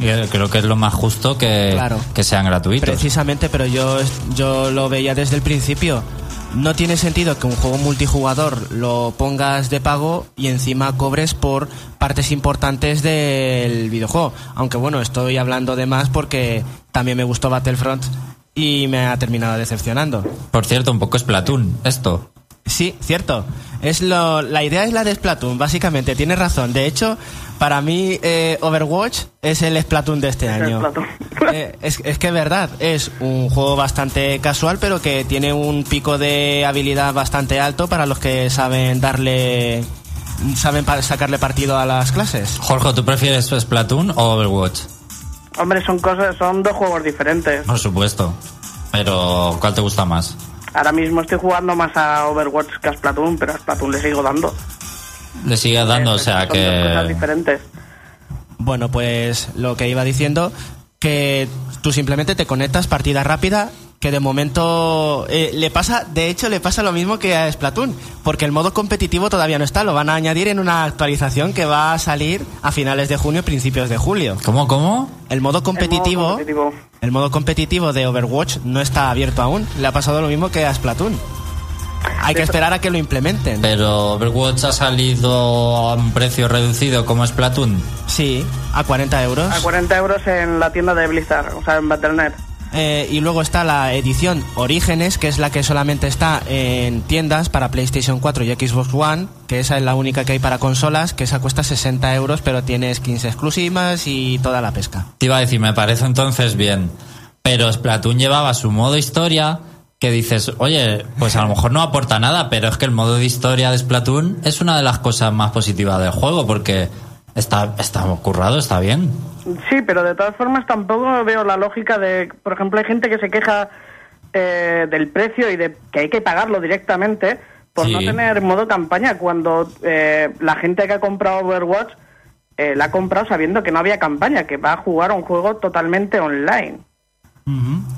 eh, creo que es lo más justo que, Claro. que sean gratuitos. Precisamente, pero yo, yo lo veía desde el principio. No tiene sentido que un juego multijugador lo pongas de pago y encima cobres por partes importantes del videojuego. Aunque bueno, estoy hablando de más porque también me gustó Battlefront y me ha terminado decepcionando. Por cierto, un poco Splatoon, esto. Sí, cierto. Es lo, la idea es la de Splatoon, básicamente. Tienes razón. De hecho, para mí eh, Overwatch es el Splatoon de este año. Eh, es, es que es verdad, es un juego bastante casual, pero que tiene un pico de habilidad bastante alto para los que saben darle, saben pa- sacarle partido a las clases. Jorge, ¿tú prefieres Splatoon o Overwatch? Hombre, son cosas, son dos juegos diferentes. Por supuesto. Pero, ¿cuál te gusta más? Ahora mismo estoy jugando más a Overwatch que a Splatoon, pero a Splatoon le sigo dando. Le sigues dando, o sea Son dos cosas que... diferentes. Bueno, pues lo que iba diciendo, que tú simplemente te conectas partida rápida, que de momento eh, le pasa, de hecho le pasa lo mismo que a Splatoon, porque el modo competitivo todavía no está, lo van a añadir en una actualización que va a salir a finales de junio, principios de julio. ¿Cómo, cómo? El modo competitivo, El modo competitivo. el modo competitivo de Overwatch no está abierto aún, le ha pasado lo mismo que a Splatoon. Hay que esperar a que lo implementen. Pero Overwatch ha salido a un precio reducido como Splatoon. Sí, a 40 euros. A 40 euros en la tienda de Blizzard, o sea, en Battle.net. Eh, y luego está la edición Orígenes, que es la que solamente está en tiendas para PlayStation 4 y Xbox One, que esa es la única que hay para consolas, que esa cuesta 60 euros, pero tiene skins exclusivas y toda la pesca. Te iba a decir, me parece entonces bien. Pero Splatoon llevaba su modo historia que dices, oye, pues a lo mejor no aporta nada, pero es que el modo de historia de Splatoon es una de las cosas más positivas del juego porque está, está currado, está bien. Sí, pero de todas formas tampoco veo la lógica de, por ejemplo, hay gente que se queja eh, del precio y de que hay que pagarlo directamente por Sí. no tener modo campaña cuando eh, la gente que ha comprado Overwatch eh, la ha comprado sabiendo que no había campaña, que va a jugar un juego totalmente online.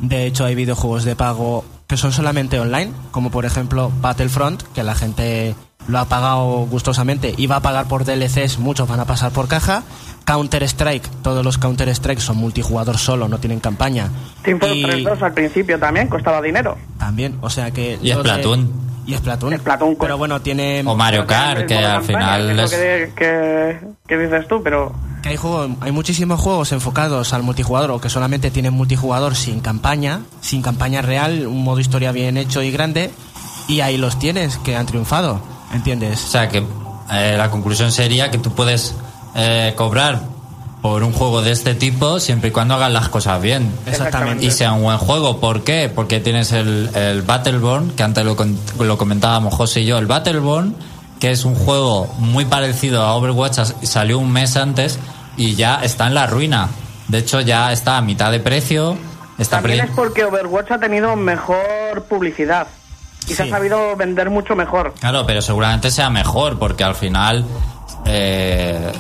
De hecho, hay videojuegos de pago que son solamente online, como por ejemplo Battlefront, que la gente lo ha pagado gustosamente y va a pagar por DLCs, muchos van a pasar por caja. Counter Strike, todos los Counter Strike son multijugador solo, no tienen campaña. Team Fortress Y 2 al principio también costaba dinero. también, o sea que... Y lo de- Splatoon. Y Splatoon. Splatoon, Pero bueno, tiene... O Mario Kart, que al final que es lo es... que, que- que dices tú, pero Que hay, juego- hay muchísimos juegos enfocados al multijugador o que solamente tienen multijugador sin campaña, sin campaña real, un modo historia bien hecho y grande, y ahí los tienes que han triunfado, O ¿entiendes? sea que eh, la conclusión sería que tú puedes eh, cobrar por un juego de este tipo siempre y cuando hagas las cosas bien. Exactamente. Y sea un buen juego. ¿Por qué? Porque tienes el, el Battleborn, que antes lo, lo comentábamos José y yo, el Battleborn, que es un juego muy parecido a Overwatch, salió un mes antes y ya está en la ruina. De hecho, ya está a mitad de precio. Está también es porque Overwatch ha tenido mejor publicidad y se ha Sí. sabido vender mucho mejor. Claro, pero seguramente sea mejor, porque al final eh,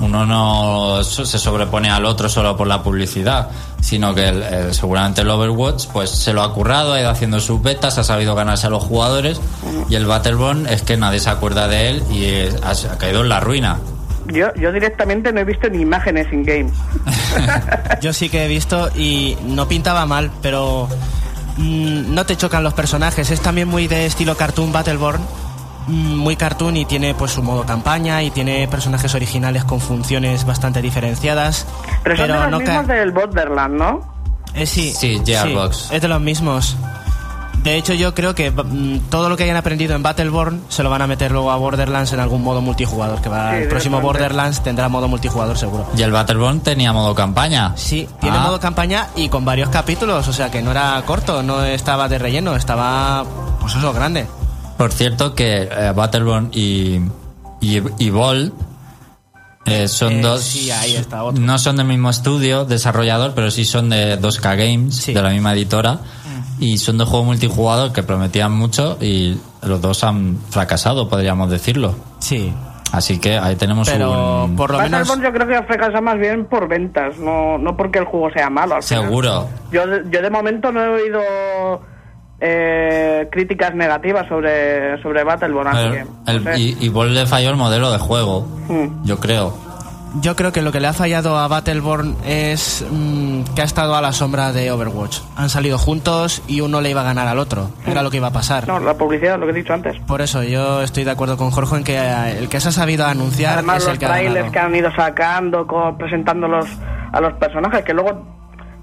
uno no se sobrepone al otro solo por la publicidad, sino que el- el- seguramente el Overwatch pues se lo ha currado, ha ido haciendo sus betas, ha sabido ganarse a los jugadores y el Battleborn es que nadie se acuerda de él y ha, ha caído en la ruina. Yo, yo directamente no he visto ni imágenes in-game. Yo sí que he visto y no pintaba mal, pero mm, no te chocan los personajes. Es también muy de estilo cartoon Battleborn, mm, muy cartoon y tiene pues su modo campaña y tiene personajes originales con funciones bastante diferenciadas. Pero son de los no mismos del Borderland, ¿no? Eh, sí, Sí, Gearbox. sí, es de los mismos. De hecho, yo creo que mm, todo lo que hayan aprendido en Battleborn se lo van a meter luego a Borderlands en algún modo multijugador. Que va, Sí, el próximo. Borderlands tendrá modo multijugador seguro. Y el Battleborn tenía modo campaña. Sí, tiene Ah, modo campaña y con varios capítulos, o sea que no era corto, no estaba de relleno, estaba, pues eso, grande. Por cierto que eh, Battleborn y, y, y Volt eh, son Eh, dos... sí, ahí está otro. No son del mismo estudio, desarrollador, pero sí son de 2K Games, Sí. de la misma editora. Y son dos juegos multijugador que prometían mucho y los dos han fracasado, podríamos decirlo. Sí, Así que ahí tenemos pero un... por lo menos... Yo creo que fracasa más bien por ventas, no, no porque el juego sea malo. al final. Seguro. Yo, de- yo de momento no he oído eh, críticas negativas sobre, sobre Battleborn. así El- que, no el- sé. y, y le falló el modelo de juego, Mm. yo creo. Yo creo que lo que le ha fallado a Battleborn es mm, que ha estado a la sombra de Overwatch. Han salido juntos y uno le iba a ganar al otro. Era lo que iba a pasar. No, la publicidad, lo que he dicho antes. Por eso yo estoy de acuerdo con Jorge en que eh, el que se ha sabido anunciar Además, es los el que ha trailers ganado. que han ido sacando, presentándolos a los personajes, que luego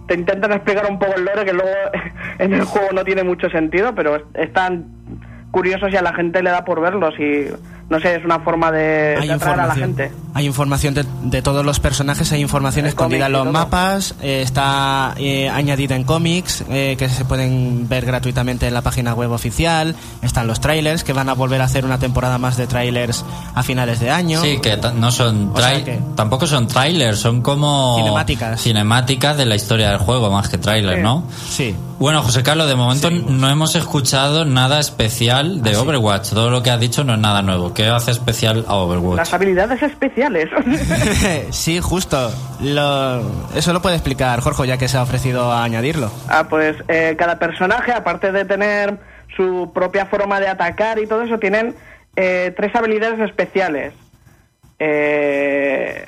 te intentan explicar un poco el lore, que luego en el juego no tiene mucho sentido, pero es- están curiosos y a la gente le da por verlos y no sé, es una forma de, hay de atraer a la gente. hay información de, de todos los personajes, hay información El escondida en los mapas, eh, está eh, añadida en cómics eh, que se pueden ver gratuitamente en la página web oficial, están los trailers que van a volver a hacer una temporada más de trailers a finales de año. Sí, que no son O sea trai- que- tampoco son trailers, son como Cinemáticas. cinemáticas de la historia del juego más que trailers, Sí. ¿no? Sí. Bueno, José Carlos, de momento no hemos escuchado nada especial Ah, de Overwatch. Todo lo que has dicho no es nada nuevo. ¿Qué hace especial a Overwatch? Las habilidades especiales. sí, justo. Lo- eso lo puede explicar Jorge, ya que se ha ofrecido a añadirlo. Ah, pues eh, cada personaje, aparte de tener su propia forma de atacar y todo eso, tienen eh, tres habilidades especiales. Eh,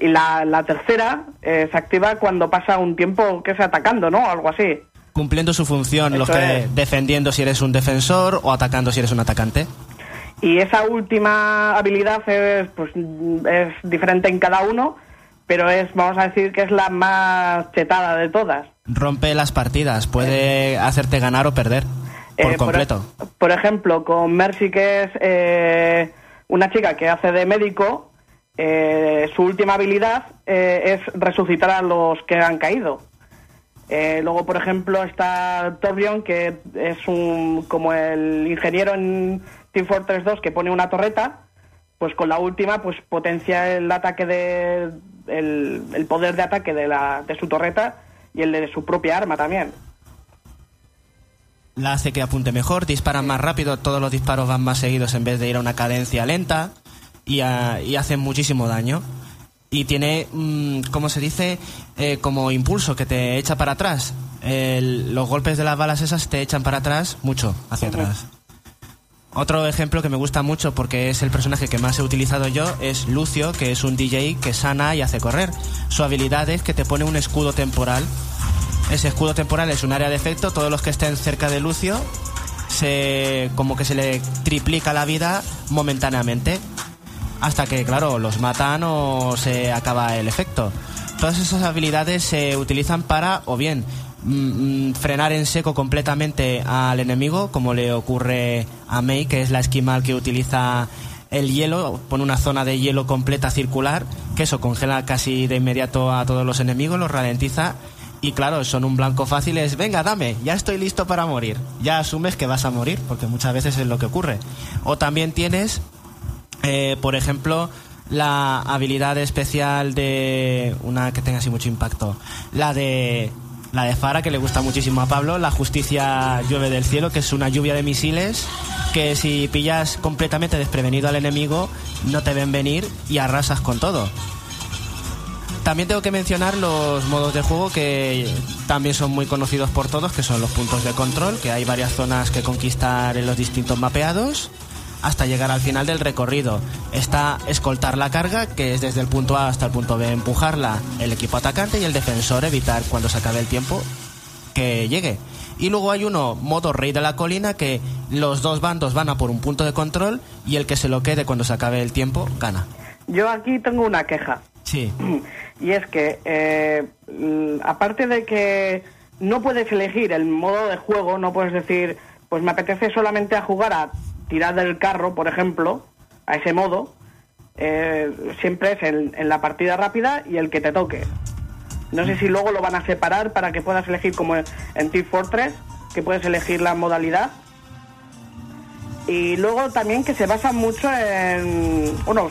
y y la, la tercera eh, se activa cuando pasa un tiempo que es atacando, ¿no? Algo así. Cumpliendo su función, los Eso que es. defendiendo si eres un defensor o atacando si eres un atacante. Y esa última habilidad es, pues, es diferente en cada uno, pero es, vamos a decir, que es la más chetada de todas. Rompe las partidas, puede hacerte ganar o perder por Eh, completo. Por, por ejemplo, con Mercy, que es eh, una chica que hace de médico, eh, su última habilidad eh, es resucitar a los que han caído. Eh, luego, por ejemplo, está Torbjorn, que es un como el ingeniero en Team Fortress 2 que pone una torreta, pues con la última pues potencia el ataque de el, el poder de ataque de, la, de su torreta y el de su propia arma también. La hace que apunte mejor, dispara más rápido, todos los disparos van más seguidos en vez de ir a una cadencia lenta y, a- y hacen muchísimo daño. Y tiene, mm, ¿cómo se dice? Eh, como impulso que te echa para atrás. El- los golpes de las balas esas te echan para atrás mucho, hacia atrás. Otro ejemplo que me gusta mucho porque es el personaje que más he utilizado yo es Lucio, que es un DJ que sana y hace correr. Su habilidad es que te pone un escudo temporal. Ese escudo temporal es un área de efecto. Todos los que estén cerca de Lucio se como que se le triplica la vida momentáneamente hasta que claro los matan o se acaba el efecto. Todas esas habilidades se utilizan para o bien mm, mm, frenar en seco completamente al enemigo, como le ocurre a Mei, que es la esquimal que utiliza el hielo, pone una zona de hielo completa circular, que eso congela casi de inmediato a todos los enemigos, los ralentiza y claro, son un blanco fácil, es venga, dame, ya estoy listo para morir. Ya asumes que vas a morir, porque muchas veces es lo que ocurre. O también tienes eh, por ejemplo, la habilidad especial de una que tenga así mucho impacto, la de La de Fara, que le gusta muchísimo a Pablo. La justicia llueve del cielo, que es una lluvia de misiles que si pillas completamente desprevenido al enemigo, no te ven venir y arrasas con todo. También tengo que mencionar los modos de juego que también son muy conocidos por todos, que son los puntos de control, que hay varias zonas que conquistar en los distintos mapeados hasta llegar al final del recorrido. Está escoltar la carga, que es desde el punto A hasta el punto B empujarla el equipo atacante y el defensor evitar cuando se acabe el tiempo que llegue. Y luego hay uno, modo rey de la colina, que los dos bandos van a por un punto de control y el que se lo quede cuando se acabe el tiempo gana. Yo aquí tengo una queja. Sí. Y es que, eh, mm, aparte de que no puedes elegir el modo de juego, no puedes decir, pues me apetece solamente a jugar a tirar del carro, por ejemplo, a ese modo, eh, siempre es en, la partida rápida y el que te toque. No sé si luego lo van a separar para que puedas elegir como en Team Fortress, que puedes elegir la modalidad. Y luego también que se basa mucho en... Bueno,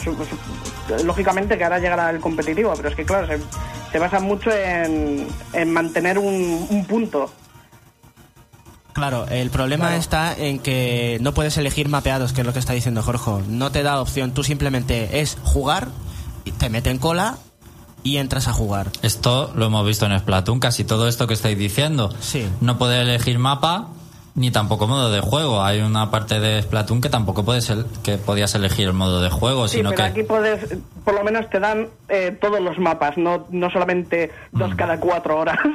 lógicamente que ahora llegará el competitivo, pero es que claro, se, se basa mucho en, en mantener un punto. Claro, el problema está en que no puedes elegir mapeados, que es lo que está diciendo Jorge. No te da opción, tú simplemente es jugar, y te mete en cola y entras a jugar. Esto lo hemos visto en Splatoon, casi todo esto que estáis diciendo. Sí. No puedes elegir mapa ni tampoco modo de juego. Hay una parte de Splatoon que tampoco puedes el- que podías elegir el modo de juego, Sí, sino pero que aquí puedes, por lo menos te dan eh, todos los mapas, no, no solamente dos cada cuatro horas.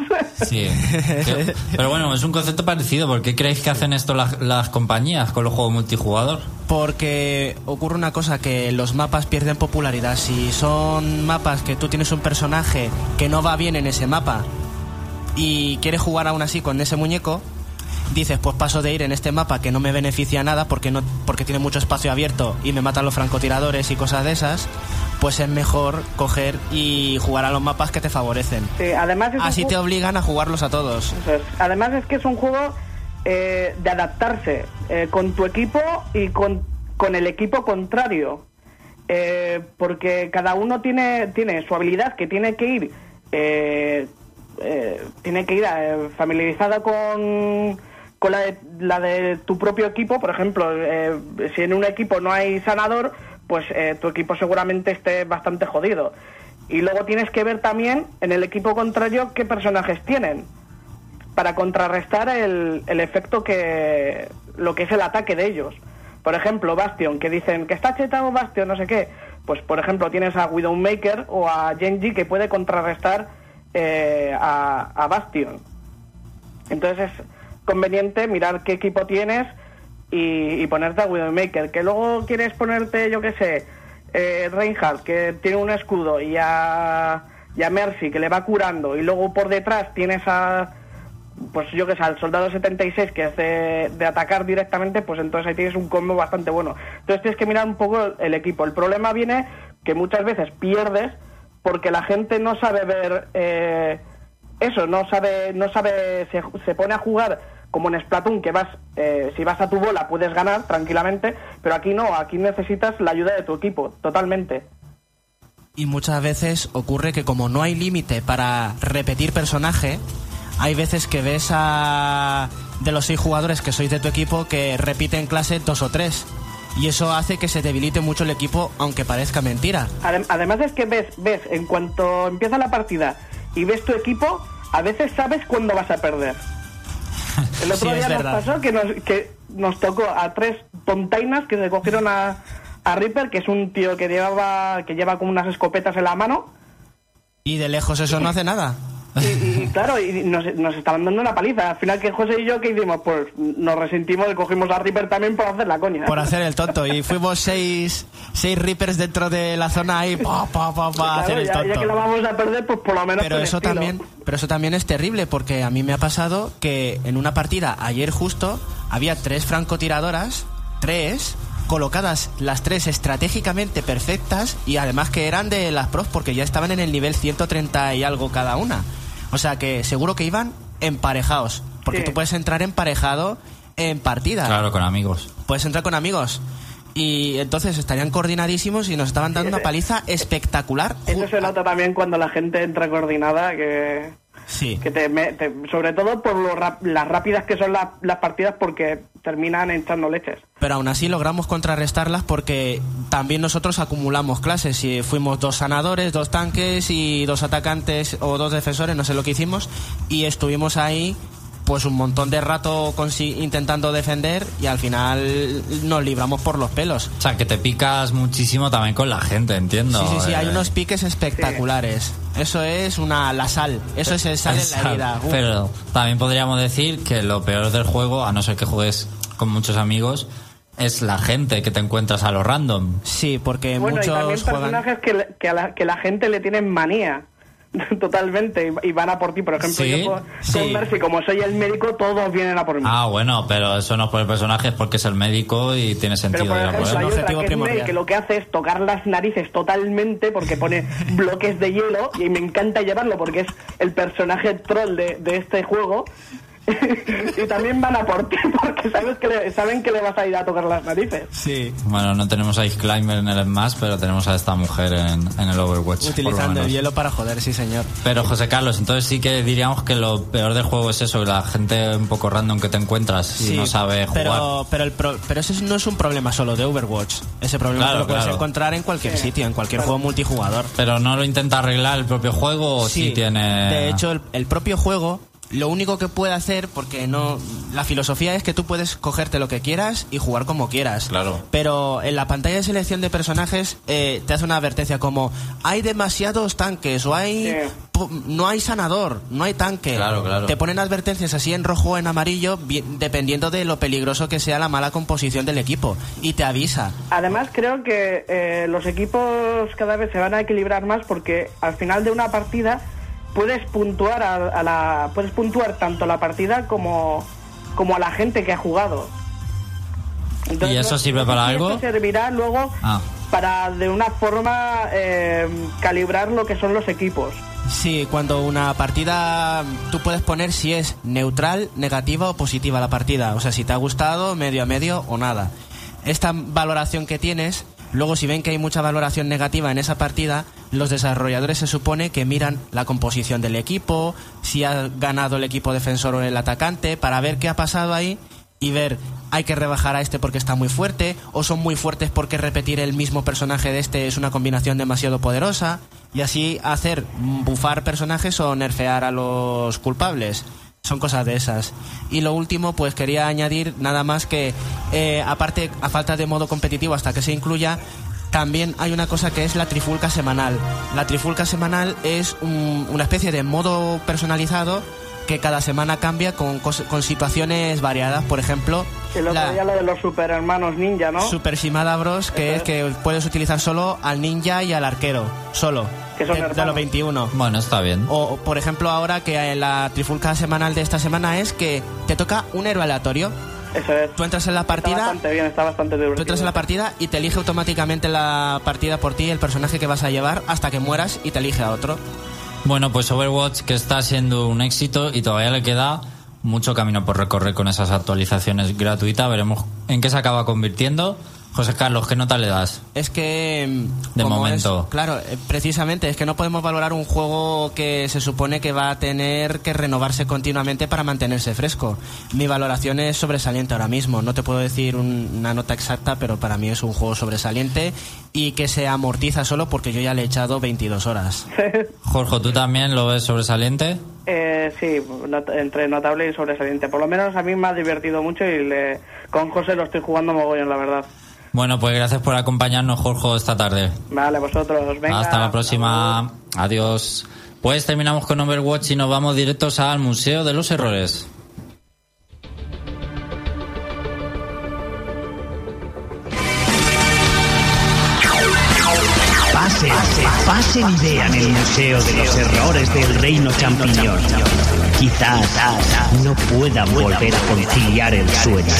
Sí. Que- Pero bueno, es un concepto parecido. ¿Por qué creéis que hacen esto las, las compañías con los juegos multijugador? Porque ocurre una cosa que los mapas pierden popularidad. Si son mapas que tú tienes un personaje que no va bien en ese mapa y quieres jugar aún así con ese muñeco, dices, pues paso de ir en este mapa que no me beneficia nada porque no porque tiene mucho espacio abierto y me matan los francotiradores y cosas de esas, pues es mejor coger y jugar a los mapas que te favorecen. Sí, además Así te obligan a jugarlos a todos. Eso es. Además es que es un juego eh, de adaptarse eh, con tu equipo y con, con el equipo contrario. Eh, porque cada uno tiene, tiene su habilidad que tiene que ir eh, eh, tiene que ir familiarizada con, con la, de, la de tu propio equipo. Por ejemplo, eh, si en un equipo no hay sanador, pues eh, tu equipo seguramente esté bastante jodido. Y luego tienes que ver también en el equipo contrario qué personajes tienen para contrarrestar el, el efecto que lo que es el ataque de ellos. Por ejemplo, Bastion, que dicen que está chetado Bastion, no sé qué. Pues, por ejemplo, tienes a Widowmaker o a Genji que puede contrarrestar eh, a, a Bastion. Entonces es conveniente mirar qué equipo tienes y, ponerte a Widowmaker. Que luego quieres ponerte, yo qué sé, eh, Reinhardt, que tiene un escudo, y a, y a Mercy, que le va curando, y luego por detrás tienes a, pues yo que sé, al soldado 76, que es de, de atacar directamente, pues entonces ahí tienes un combo bastante bueno. Entonces tienes que mirar un poco el, el equipo. El problema viene que muchas veces pierdes porque la gente no sabe ver eh, eso, no sabe, no sabe, se, se pone a jugar como en Splatoon, que vas, eh, si vas a tu bola puedes ganar tranquilamente, pero aquí no, aquí necesitas la ayuda de tu equipo, totalmente. Y muchas veces ocurre que como no hay límite para repetir personaje, hay veces que ves a de los seis jugadores que sois de tu equipo que repiten clase dos o tres. Y eso hace que se debilite mucho el equipo, aunque parezca mentira. Adem- Además es que ves, ves, en cuanto empieza la partida y ves tu equipo, a veces sabes cuándo vas a perder. El otro Sí, día nos verdad. pasó que nos, que nos tocó a tres tontainas que se cogieron a, a Reaper, que es un tío que llevaba que lleva como unas escopetas en la mano. Y de lejos eso no hace nada. Y, y claro, y nos, nos estaban dando una paliza. Al final que José y yo, ¿qué hicimos? Pues nos resentimos y cogimos a Reaper también por hacer la coña. Por hacer el tonto. Y fuimos seis, seis Reapers dentro de la zona ahí pa, pa, pa, pa, Claro, hacer el ya, ya que la tonto. vamos a perder, pues por lo menos Pero eso estilo. también, pero eso también es terrible porque a mí me ha pasado que en una partida ayer justo había tres francotiradoras, tres colocadas las tres estratégicamente perfectas y además que eran de las pros porque ya estaban en el nivel 130 y algo cada una. O sea que seguro que iban emparejados, porque Sí. tú puedes entrar emparejado en partida. Claro, con amigos. Puedes entrar con amigos. Y entonces estarían coordinadísimos y nos estaban dando una paliza espectacular. Eso se nota también cuando la gente entra coordinada, que Sí. Que te, me- te- sobre todo por lo rap- las rápidas que son la- las partidas porque terminan echando leches. Pero aún así logramos contrarrestarlas porque también nosotros acumulamos clases. Si fuimos dos sanadores, dos tanques y dos atacantes o dos defensores, no sé lo que hicimos, y estuvimos ahí pues un montón de rato consi- intentando defender y al final nos libramos por los pelos. O sea, que te picas muchísimo también con la gente, entiendo. Sí, sí, sí, hay Eh, unos piques espectaculares. Eso es una la sal, eso es el sal en la herida. Uf. Pero también podríamos decir que lo peor del juego, a no ser que juegues con muchos amigos, es la gente que te encuentras a lo random. Sí, porque Bueno, y también muchos juegan... personajes que, que, a la, que la gente le tienen manía. Totalmente, y- van a por ti. Por ejemplo, Sí, yo con, sí. con Mercy, como soy el médico, todos vienen a por mí. Ah, bueno, pero eso no es por el personaje, es porque es el médico y tiene Pero sentido a por ejemplo, él. hay otra que es que lo que hace es tocar las narices totalmente porque pone bloques de hielo y me encanta llevarlo porque es el personaje troll de, de este juego. y también van a por ti porque sabes que le- saben que le vas a ir a tocar las narices. Sí, Bueno, no tenemos a Ice Climber en el Smash, pero tenemos a esta mujer en, en el Overwatch. utilizando el hielo para joder, sí señor. Pero José Carlos, entonces sí que diríamos que lo peor del juego es eso, la gente un poco random que te encuentras y Sí, no sabe jugar. Pero, pero, el pro- pero ese no es un problema solo de Overwatch. Ese problema Claro, lo puedes claro. encontrar en cualquier sitio, en cualquier juego multijugador. Pero no lo intenta arreglar el propio juego o sí, tiene... De hecho, el, el propio juego, lo único que puede hacer, porque no. La filosofía es que tú puedes cogerte lo que quieras y jugar como quieras. Claro. Pero en la pantalla de selección de personajes eh, te hace una advertencia como: hay demasiados tanques o hay. Sí. No hay sanador, no hay tanque. Claro, claro. Te ponen advertencias así en rojo o en amarillo, dependiendo de lo peligroso que sea la mala composición del equipo. Y te avisa. Además, creo que eh, los equipos cada vez se van a equilibrar más porque al final de una partida puedes puntuar a, a la puedes puntuar tanto la partida como como a la gente que ha jugado. ¿Y eso sirve para y algo? Esto servirá luego Ah. para de una forma eh, calibrar lo que son los equipos. Sí, cuando una partida tú puedes poner si es neutral, negativa o positiva la partida. O sea, si te ha gustado, medio a medio o nada. Esta valoración que tienes, luego si ven que hay mucha valoración negativa en esa partida, los desarrolladores se supone que miran la composición del equipo, si ha ganado el equipo defensor o el atacante, para ver qué ha pasado ahí y ver hay que rebajar a este porque está muy fuerte o son muy fuertes porque repetir el mismo personaje de este es una combinación demasiado poderosa y así hacer bufar personajes o nerfear a los culpables. Son cosas de esas. Y lo último, pues quería añadir nada más que, eh, aparte, a falta de modo competitivo hasta que se incluya, también hay una cosa que es la trifulca semanal. La trifulca semanal es un- una especie de modo personalizado que cada semana cambia con, con situaciones variadas. Por ejemplo, El otro la día lo de los super hermanos ninja, ¿no? Super Shimada Bros, que es que puedes utilizar solo al ninja y al arquero, solo, Que son de, de hermanos. los 21. Bueno, está bien. O, por ejemplo, ahora que en la trifulca semanal de esta semana es que te toca un héroe aleatorio. Eso es. Tú entras en la Está partida, bastante bien, está bastante divertido. tú entras en la partida y te elige automáticamente la partida por ti el personaje que vas a llevar hasta que mueras y te elige a otro. Bueno, pues Overwatch que está siendo un éxito y todavía le queda mucho camino por recorrer con esas actualizaciones gratuitas. Veremos en qué se acaba convirtiendo. José Carlos, ¿qué nota le das? Es que. mm, De momento. es- claro, eh, precisamente, es que no podemos valorar un juego que se supone que va a tener que renovarse continuamente para mantenerse fresco. Mi valoración es sobresaliente ahora mismo. No te puedo decir un- una nota exacta, pero para mí es un juego sobresaliente y que se amortiza solo porque yo ya le he echado 22 horas. Jorge, ¿tú también lo ves sobresaliente? Eh, sí, not- entre notable y sobresaliente. Por lo menos a mí me ha divertido mucho y le- con José lo estoy jugando mogollón, la verdad. Bueno, pues gracias por acompañarnos, Jorge, esta tarde. Vale, vosotros, venga. Hasta la próxima. Adiós. Pues terminamos con Overwatch y nos vamos directos al Museo de los Errores. Pasen, pasen y vean el Museo de los Errores del Reino Champiñón. Quizás no puedan volver a conciliar el sueño.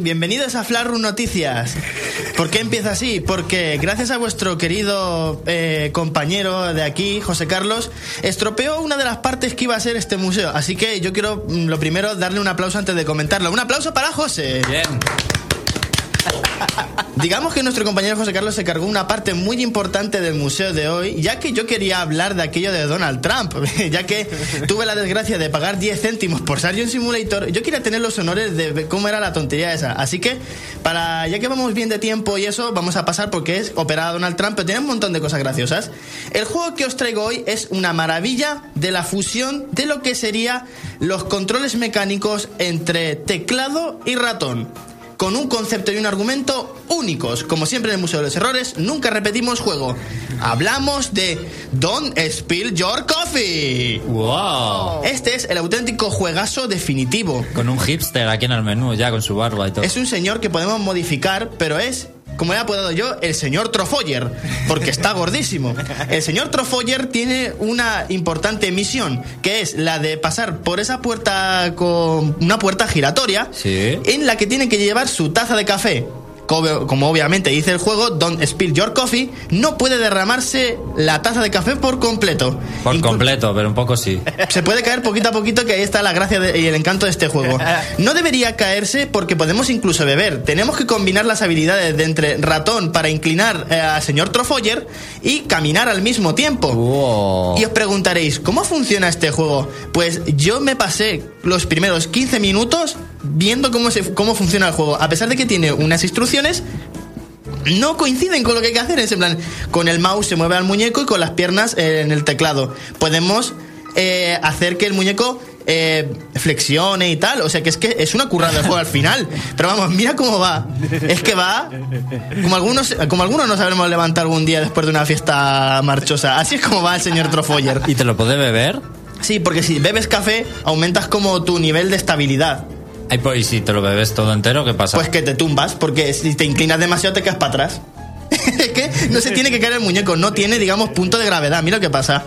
Bienvenidos a Flarru Noticias. ¿Por qué empieza así? Porque gracias a vuestro querido eh, compañero de aquí, José Carlos, estropeó una de las partes que iba a ser este museo. Así que yo quiero, mm, lo primero, darle un aplauso antes de comentarlo. Un aplauso para José. Bien. Digamos que nuestro compañero José Carlos se cargó una parte muy importante del museo de hoy, ya que yo quería hablar de aquello de Donald Trump, ya que tuve la desgracia de pagar 10 céntimos por Sargent Simulator, yo quería tener los honores de cómo era la tontería esa. Así que, para ya que vamos bien de tiempo y eso, vamos a pasar porque es operada Donald Trump, pero tiene un montón de cosas graciosas. El juego que os traigo hoy es una maravilla de la fusión de lo que sería los controles mecánicos entre teclado y ratón con un concepto y un argumento únicos. Como siempre en el Museo de los Errores, nunca repetimos juego. Hablamos de Don't Spill Your Coffee. Wow. Este es el auténtico juegazo definitivo. Con un hipster aquí en el menú, ya con su barba y todo. Es un señor que podemos modificar, pero es, como he apodado yo, el señor Trofoyer, porque está gordísimo. El señor Trofoyer tiene una importante misión, que es la de pasar por esa puerta con una puerta giratoria, Sí. en la que tiene que llevar su taza de café. Como, como obviamente dice el juego, Don't Spill Your Coffee, no puede derramarse la taza de café por completo. Por Inclu- completo, pero un poco sí. se puede caer poquito a poquito, que ahí está la gracia de- y el encanto de este juego. No debería caerse porque podemos incluso beber. Tenemos que combinar las habilidades de entre ratón para inclinar eh, al señor Trofoyer y caminar al mismo tiempo. Wow. Y os preguntaréis, ¿cómo funciona este juego? Pues yo me pasé los primeros 15 minutos viendo cómo, se, cómo funciona el juego. A pesar de que tiene unas instrucciones, no coinciden con lo que hay que hacer. Es en plan, con el mouse se mueve al muñeco y con las piernas eh, en el teclado. Podemos eh, hacer que el muñeco eh, flexione y tal. O sea que es que es una currada del juego al final. Pero vamos, mira cómo va. Es que va como algunos, como algunos nos sabremos levantar algún día después de una fiesta marchosa. Así es como va el señor Trofoyer. ¿Y te lo puede beber? Sí, porque si bebes café, aumentas como tu nivel de estabilidad. Ay, pues, ¿y si te lo bebes todo entero, qué pasa? Pues que te tumbas, porque si te inclinas demasiado te caes para atrás. es que no se tiene que caer el muñeco, no tiene, digamos, punto de gravedad. Mira lo que pasa.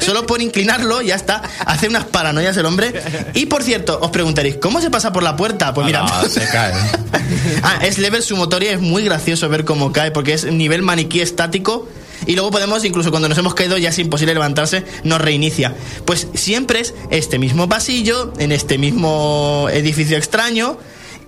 Solo por inclinarlo, ya está. Hace unas paranoias el hombre. Y por cierto, os preguntaréis, ¿cómo se pasa por la puerta? Pues mira. Ah, no, se cae. ah, es level sumotoria, es muy gracioso ver cómo cae, porque es nivel maniquí estático. Y luego podemos, incluso cuando nos hemos caído, ya es imposible levantarse, nos reinicia. Pues siempre es este mismo pasillo, en este mismo edificio extraño.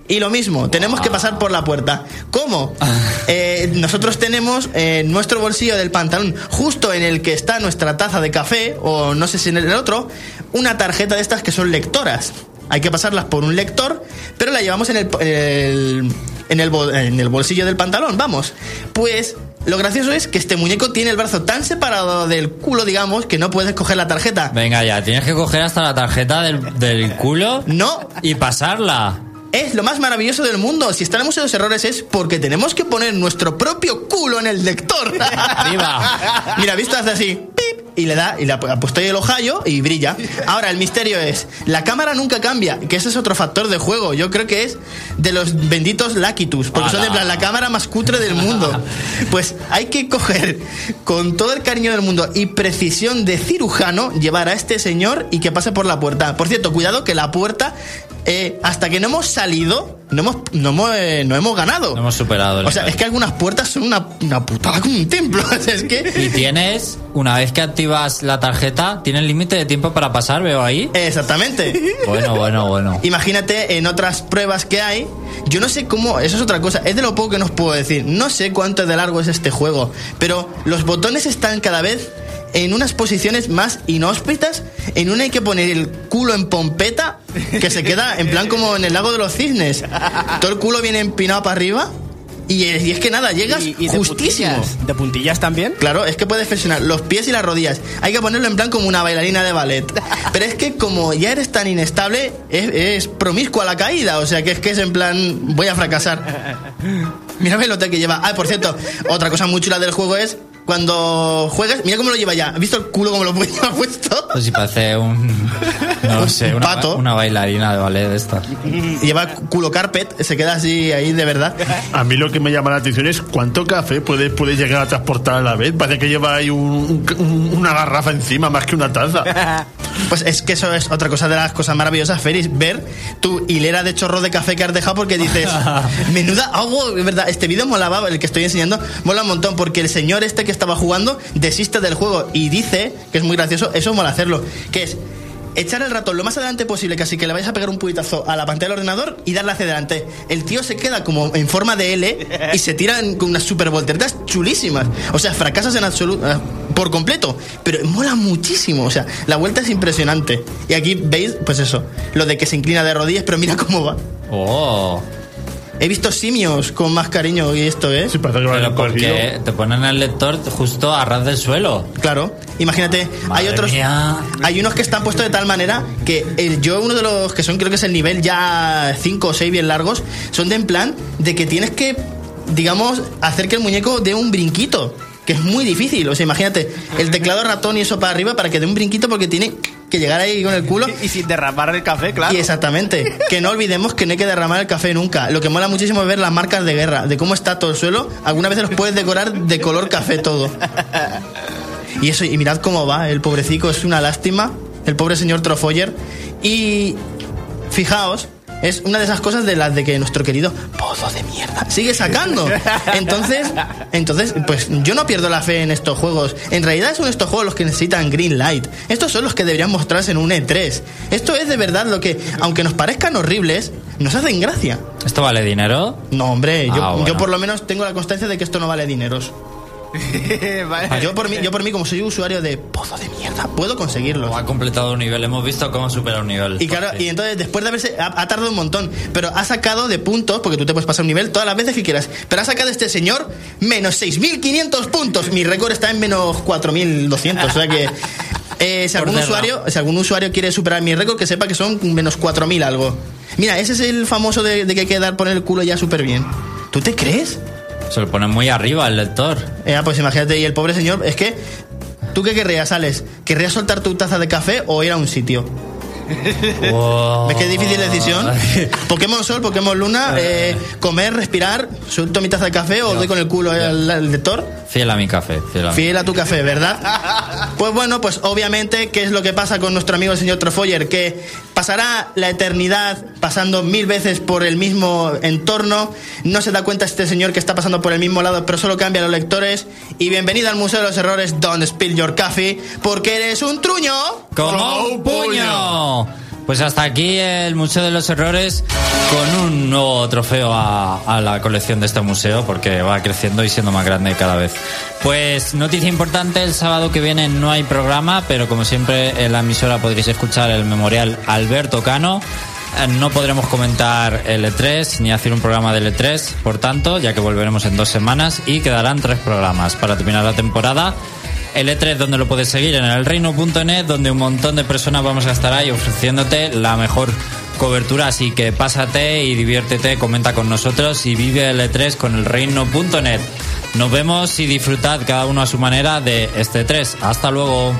Y lo mismo, tenemos que pasar por la puerta. ¿Cómo? Eh, nosotros tenemos en nuestro bolsillo del pantalón, justo en el que está nuestra taza de café, o no sé si en el otro, una tarjeta de estas que son lectoras. Hay que pasarlas por un lector, pero la llevamos en el, en el, en el, en el bolsillo del pantalón, vamos. Pues lo gracioso es que este muñeco tiene el brazo tan separado del culo, digamos, que no puedes coger la tarjeta. Venga ya, tienes que coger hasta la tarjeta del, del culo No, y pasarla. es lo más maravilloso del mundo. Si estamos en los errores es porque tenemos que poner nuestro propio culo en el lector. Viva. Mira, visto hace así, y le da, y le ahí el ojallo y brilla. Ahora, el misterio es, la cámara nunca cambia, que ese es otro factor de juego. Yo creo que es de los benditos Lakitus, porque son en plan la cámara más cutre del mundo. Pues hay que coger con todo el cariño del mundo y precisión de cirujano, llevar a este señor y que pase por la puerta. Por cierto, cuidado que la puerta, eh, hasta que no hemos salido, no hemos, no hemos, eh, no hemos ganado. No hemos superado. el O sea, es que algunas puertas son una, una putada como un templo. O sea, es que... Y tienes, una vez que activas la tarjeta, tienes límite de tiempo para pasar, veo ahí. Exactamente. Bueno, bueno, bueno. Imagínate en otras pruebas que hay. Yo no sé cómo, eso es otra cosa, es de lo poco que nos puedo decir. No sé cuánto de largo es este juego, pero los botones están cada vez en unas posiciones más inhóspitas. En una hay que poner el culo en pompeta, que se queda en plan como en el lago de los cisnes. Todo el culo viene empinado para arriba. Y es, y es que nada, llegas Y, y de justísimo. puntillas. ¿De puntillas también? Claro, es que puedes flexionar los pies y las rodillas. Hay que ponerlo en plan como una bailarina de ballet. Pero es que como ya eres tan inestable, es, es promiscua la caída. O sea, que es que es en plan, voy a fracasar. Mira el hotel que lleva. Ah, por cierto, otra cosa muy chula del juego es cuando juegas, mira cómo lo lleva ya. ¿Has visto el culo como lo lleva puesto? Pues si parece un. No lo sé, Un una, pato. una bailarina de ballet de esta. Lleva culo carpet, se queda así ahí de verdad. A mí lo que me llama la atención es cuánto café puede, puede llegar a transportar a la vez. Parece que lleva ahí un- un- una garrafa encima más que una taza. Pues es que eso es otra cosa de las cosas maravillosas, Feris, ver tu hilera de chorro de café que has dejado porque dices, menuda agua, de verdad, este vídeo molaba, el que estoy enseñando, mola un montón porque el señor este que estaba jugando desiste del juego y dice, que es muy gracioso, eso mola hacerlo, que es echar el ratón lo más adelante posible, casi que le vayas a pegar un puñetazo a la pantalla del ordenador y darle hacia adelante. El tío se queda como en forma de L y se tiran con unas super volteretas chulísimas. O sea, fracasas en absoluto, eh, por completo, pero mola muchísimo. O sea, la vuelta es impresionante. Y aquí veis, pues eso, lo de que se inclina de rodillas, pero mira cómo va. Oh. He visto simios con más cariño y esto, ¿eh? Sí, parece que Pero el porque te ponen el lector justo a ras del suelo. Claro, imagínate, hay otros, mía. hay unos que están puestos de tal manera que el, yo uno de los que son creo que es el nivel ya 5 o 6 bien largos, son de en plan de que tienes que, digamos, hacer que el muñeco dé un brinquito, que es muy difícil, o sea, imagínate, el teclado ratón y eso para arriba para que dé un brinquito porque tiene que llegar ahí con el culo. Y sin derramar el café, claro. Y exactamente, que no olvidemos que no hay que derramar el café nunca. Lo que mola muchísimo es ver las marcas de guerra, de cómo está todo el suelo. Algunas veces los puedes decorar de color café todo. Y eso, y mirad cómo va, el pobrecico, es una lástima, el pobre señor Trofoyer. Y fijaos, es una de esas cosas de las de que nuestro querido pozo de mierda sigue sacando. Entonces, entonces, pues yo no pierdo la fe en estos juegos. En realidad son estos juegos los que necesitan green light. Estos son los que deberían mostrarse en un E3. Esto es de verdad lo que, aunque nos parezcan horribles, nos hacen gracia. ¿Esto vale dinero? No, hombre, yo, Ah, bueno. yo por lo menos tengo la constancia de que esto no vale dineros. Vale. Yo por mí, yo por mí como soy usuario de pozo de mierda, puedo conseguirlos. O ha completado un nivel. Hemos visto cómo supera un nivel. Y claro, y entonces después de haberse. Ha, ha tardado un montón, pero ha sacado de puntos, porque tú te puedes pasar un nivel todas las veces que quieras. Pero ha sacado este señor menos 6.500 puntos. Mi récord está en menos 4.200. O sea que. eh, si, Por algún usuario, si algún usuario quiere superar mi récord, que sepa que son menos 4.000 algo. Mira, ese es el famoso de, de que hay que dar poner el culo ya súper bien. ¿Tú te crees? Se lo pone muy arriba el lector. Eh, pues imagínate, y el pobre señor, es que. ¿Tú qué querrías, Alex? ¿Querrías soltar tu taza de café o ir a un sitio? Wow. ¿Ves qué difícil decisión? Pokémon Sol, Pokémon Luna, eh, comer, respirar, suelto mi taza de café o doy con el culo al, al lector. Fiel a mi café. Fiel a mi. Fiel a tu café, ¿verdad? Pues bueno, pues obviamente, ¿qué es lo que pasa con nuestro amigo el señor Trofoyer? Que pasará la eternidad pasando mil veces por el mismo entorno, no se da cuenta este señor que está pasando por el mismo lado, pero solo cambia los lectores. Y bienvenido al Museo de los Errores, Don't Spill Your Coffee, porque eres un truño. ¡Como un puño! Pues hasta aquí el Museo de los Errores con un nuevo trofeo a, la colección de este museo porque va creciendo y siendo más grande cada vez. Pues noticia importante, el sábado que viene no hay programa, pero como siempre en la emisora podréis escuchar el memorial Alberto Cano. Eh, No podremos comentar el E3 ni hacer un programa del E3, por tanto, ya que volveremos en dos semanas y quedarán tres programas para terminar la temporada. El E3 donde lo puedes seguir en elreino.net donde un montón de personas vamos a estar ahí ofreciéndote la mejor cobertura, así que pásate y diviértete, comenta con nosotros y vive el E3 con elreino.net. Nos vemos y disfrutad cada uno a su manera de este 3. Hasta luego.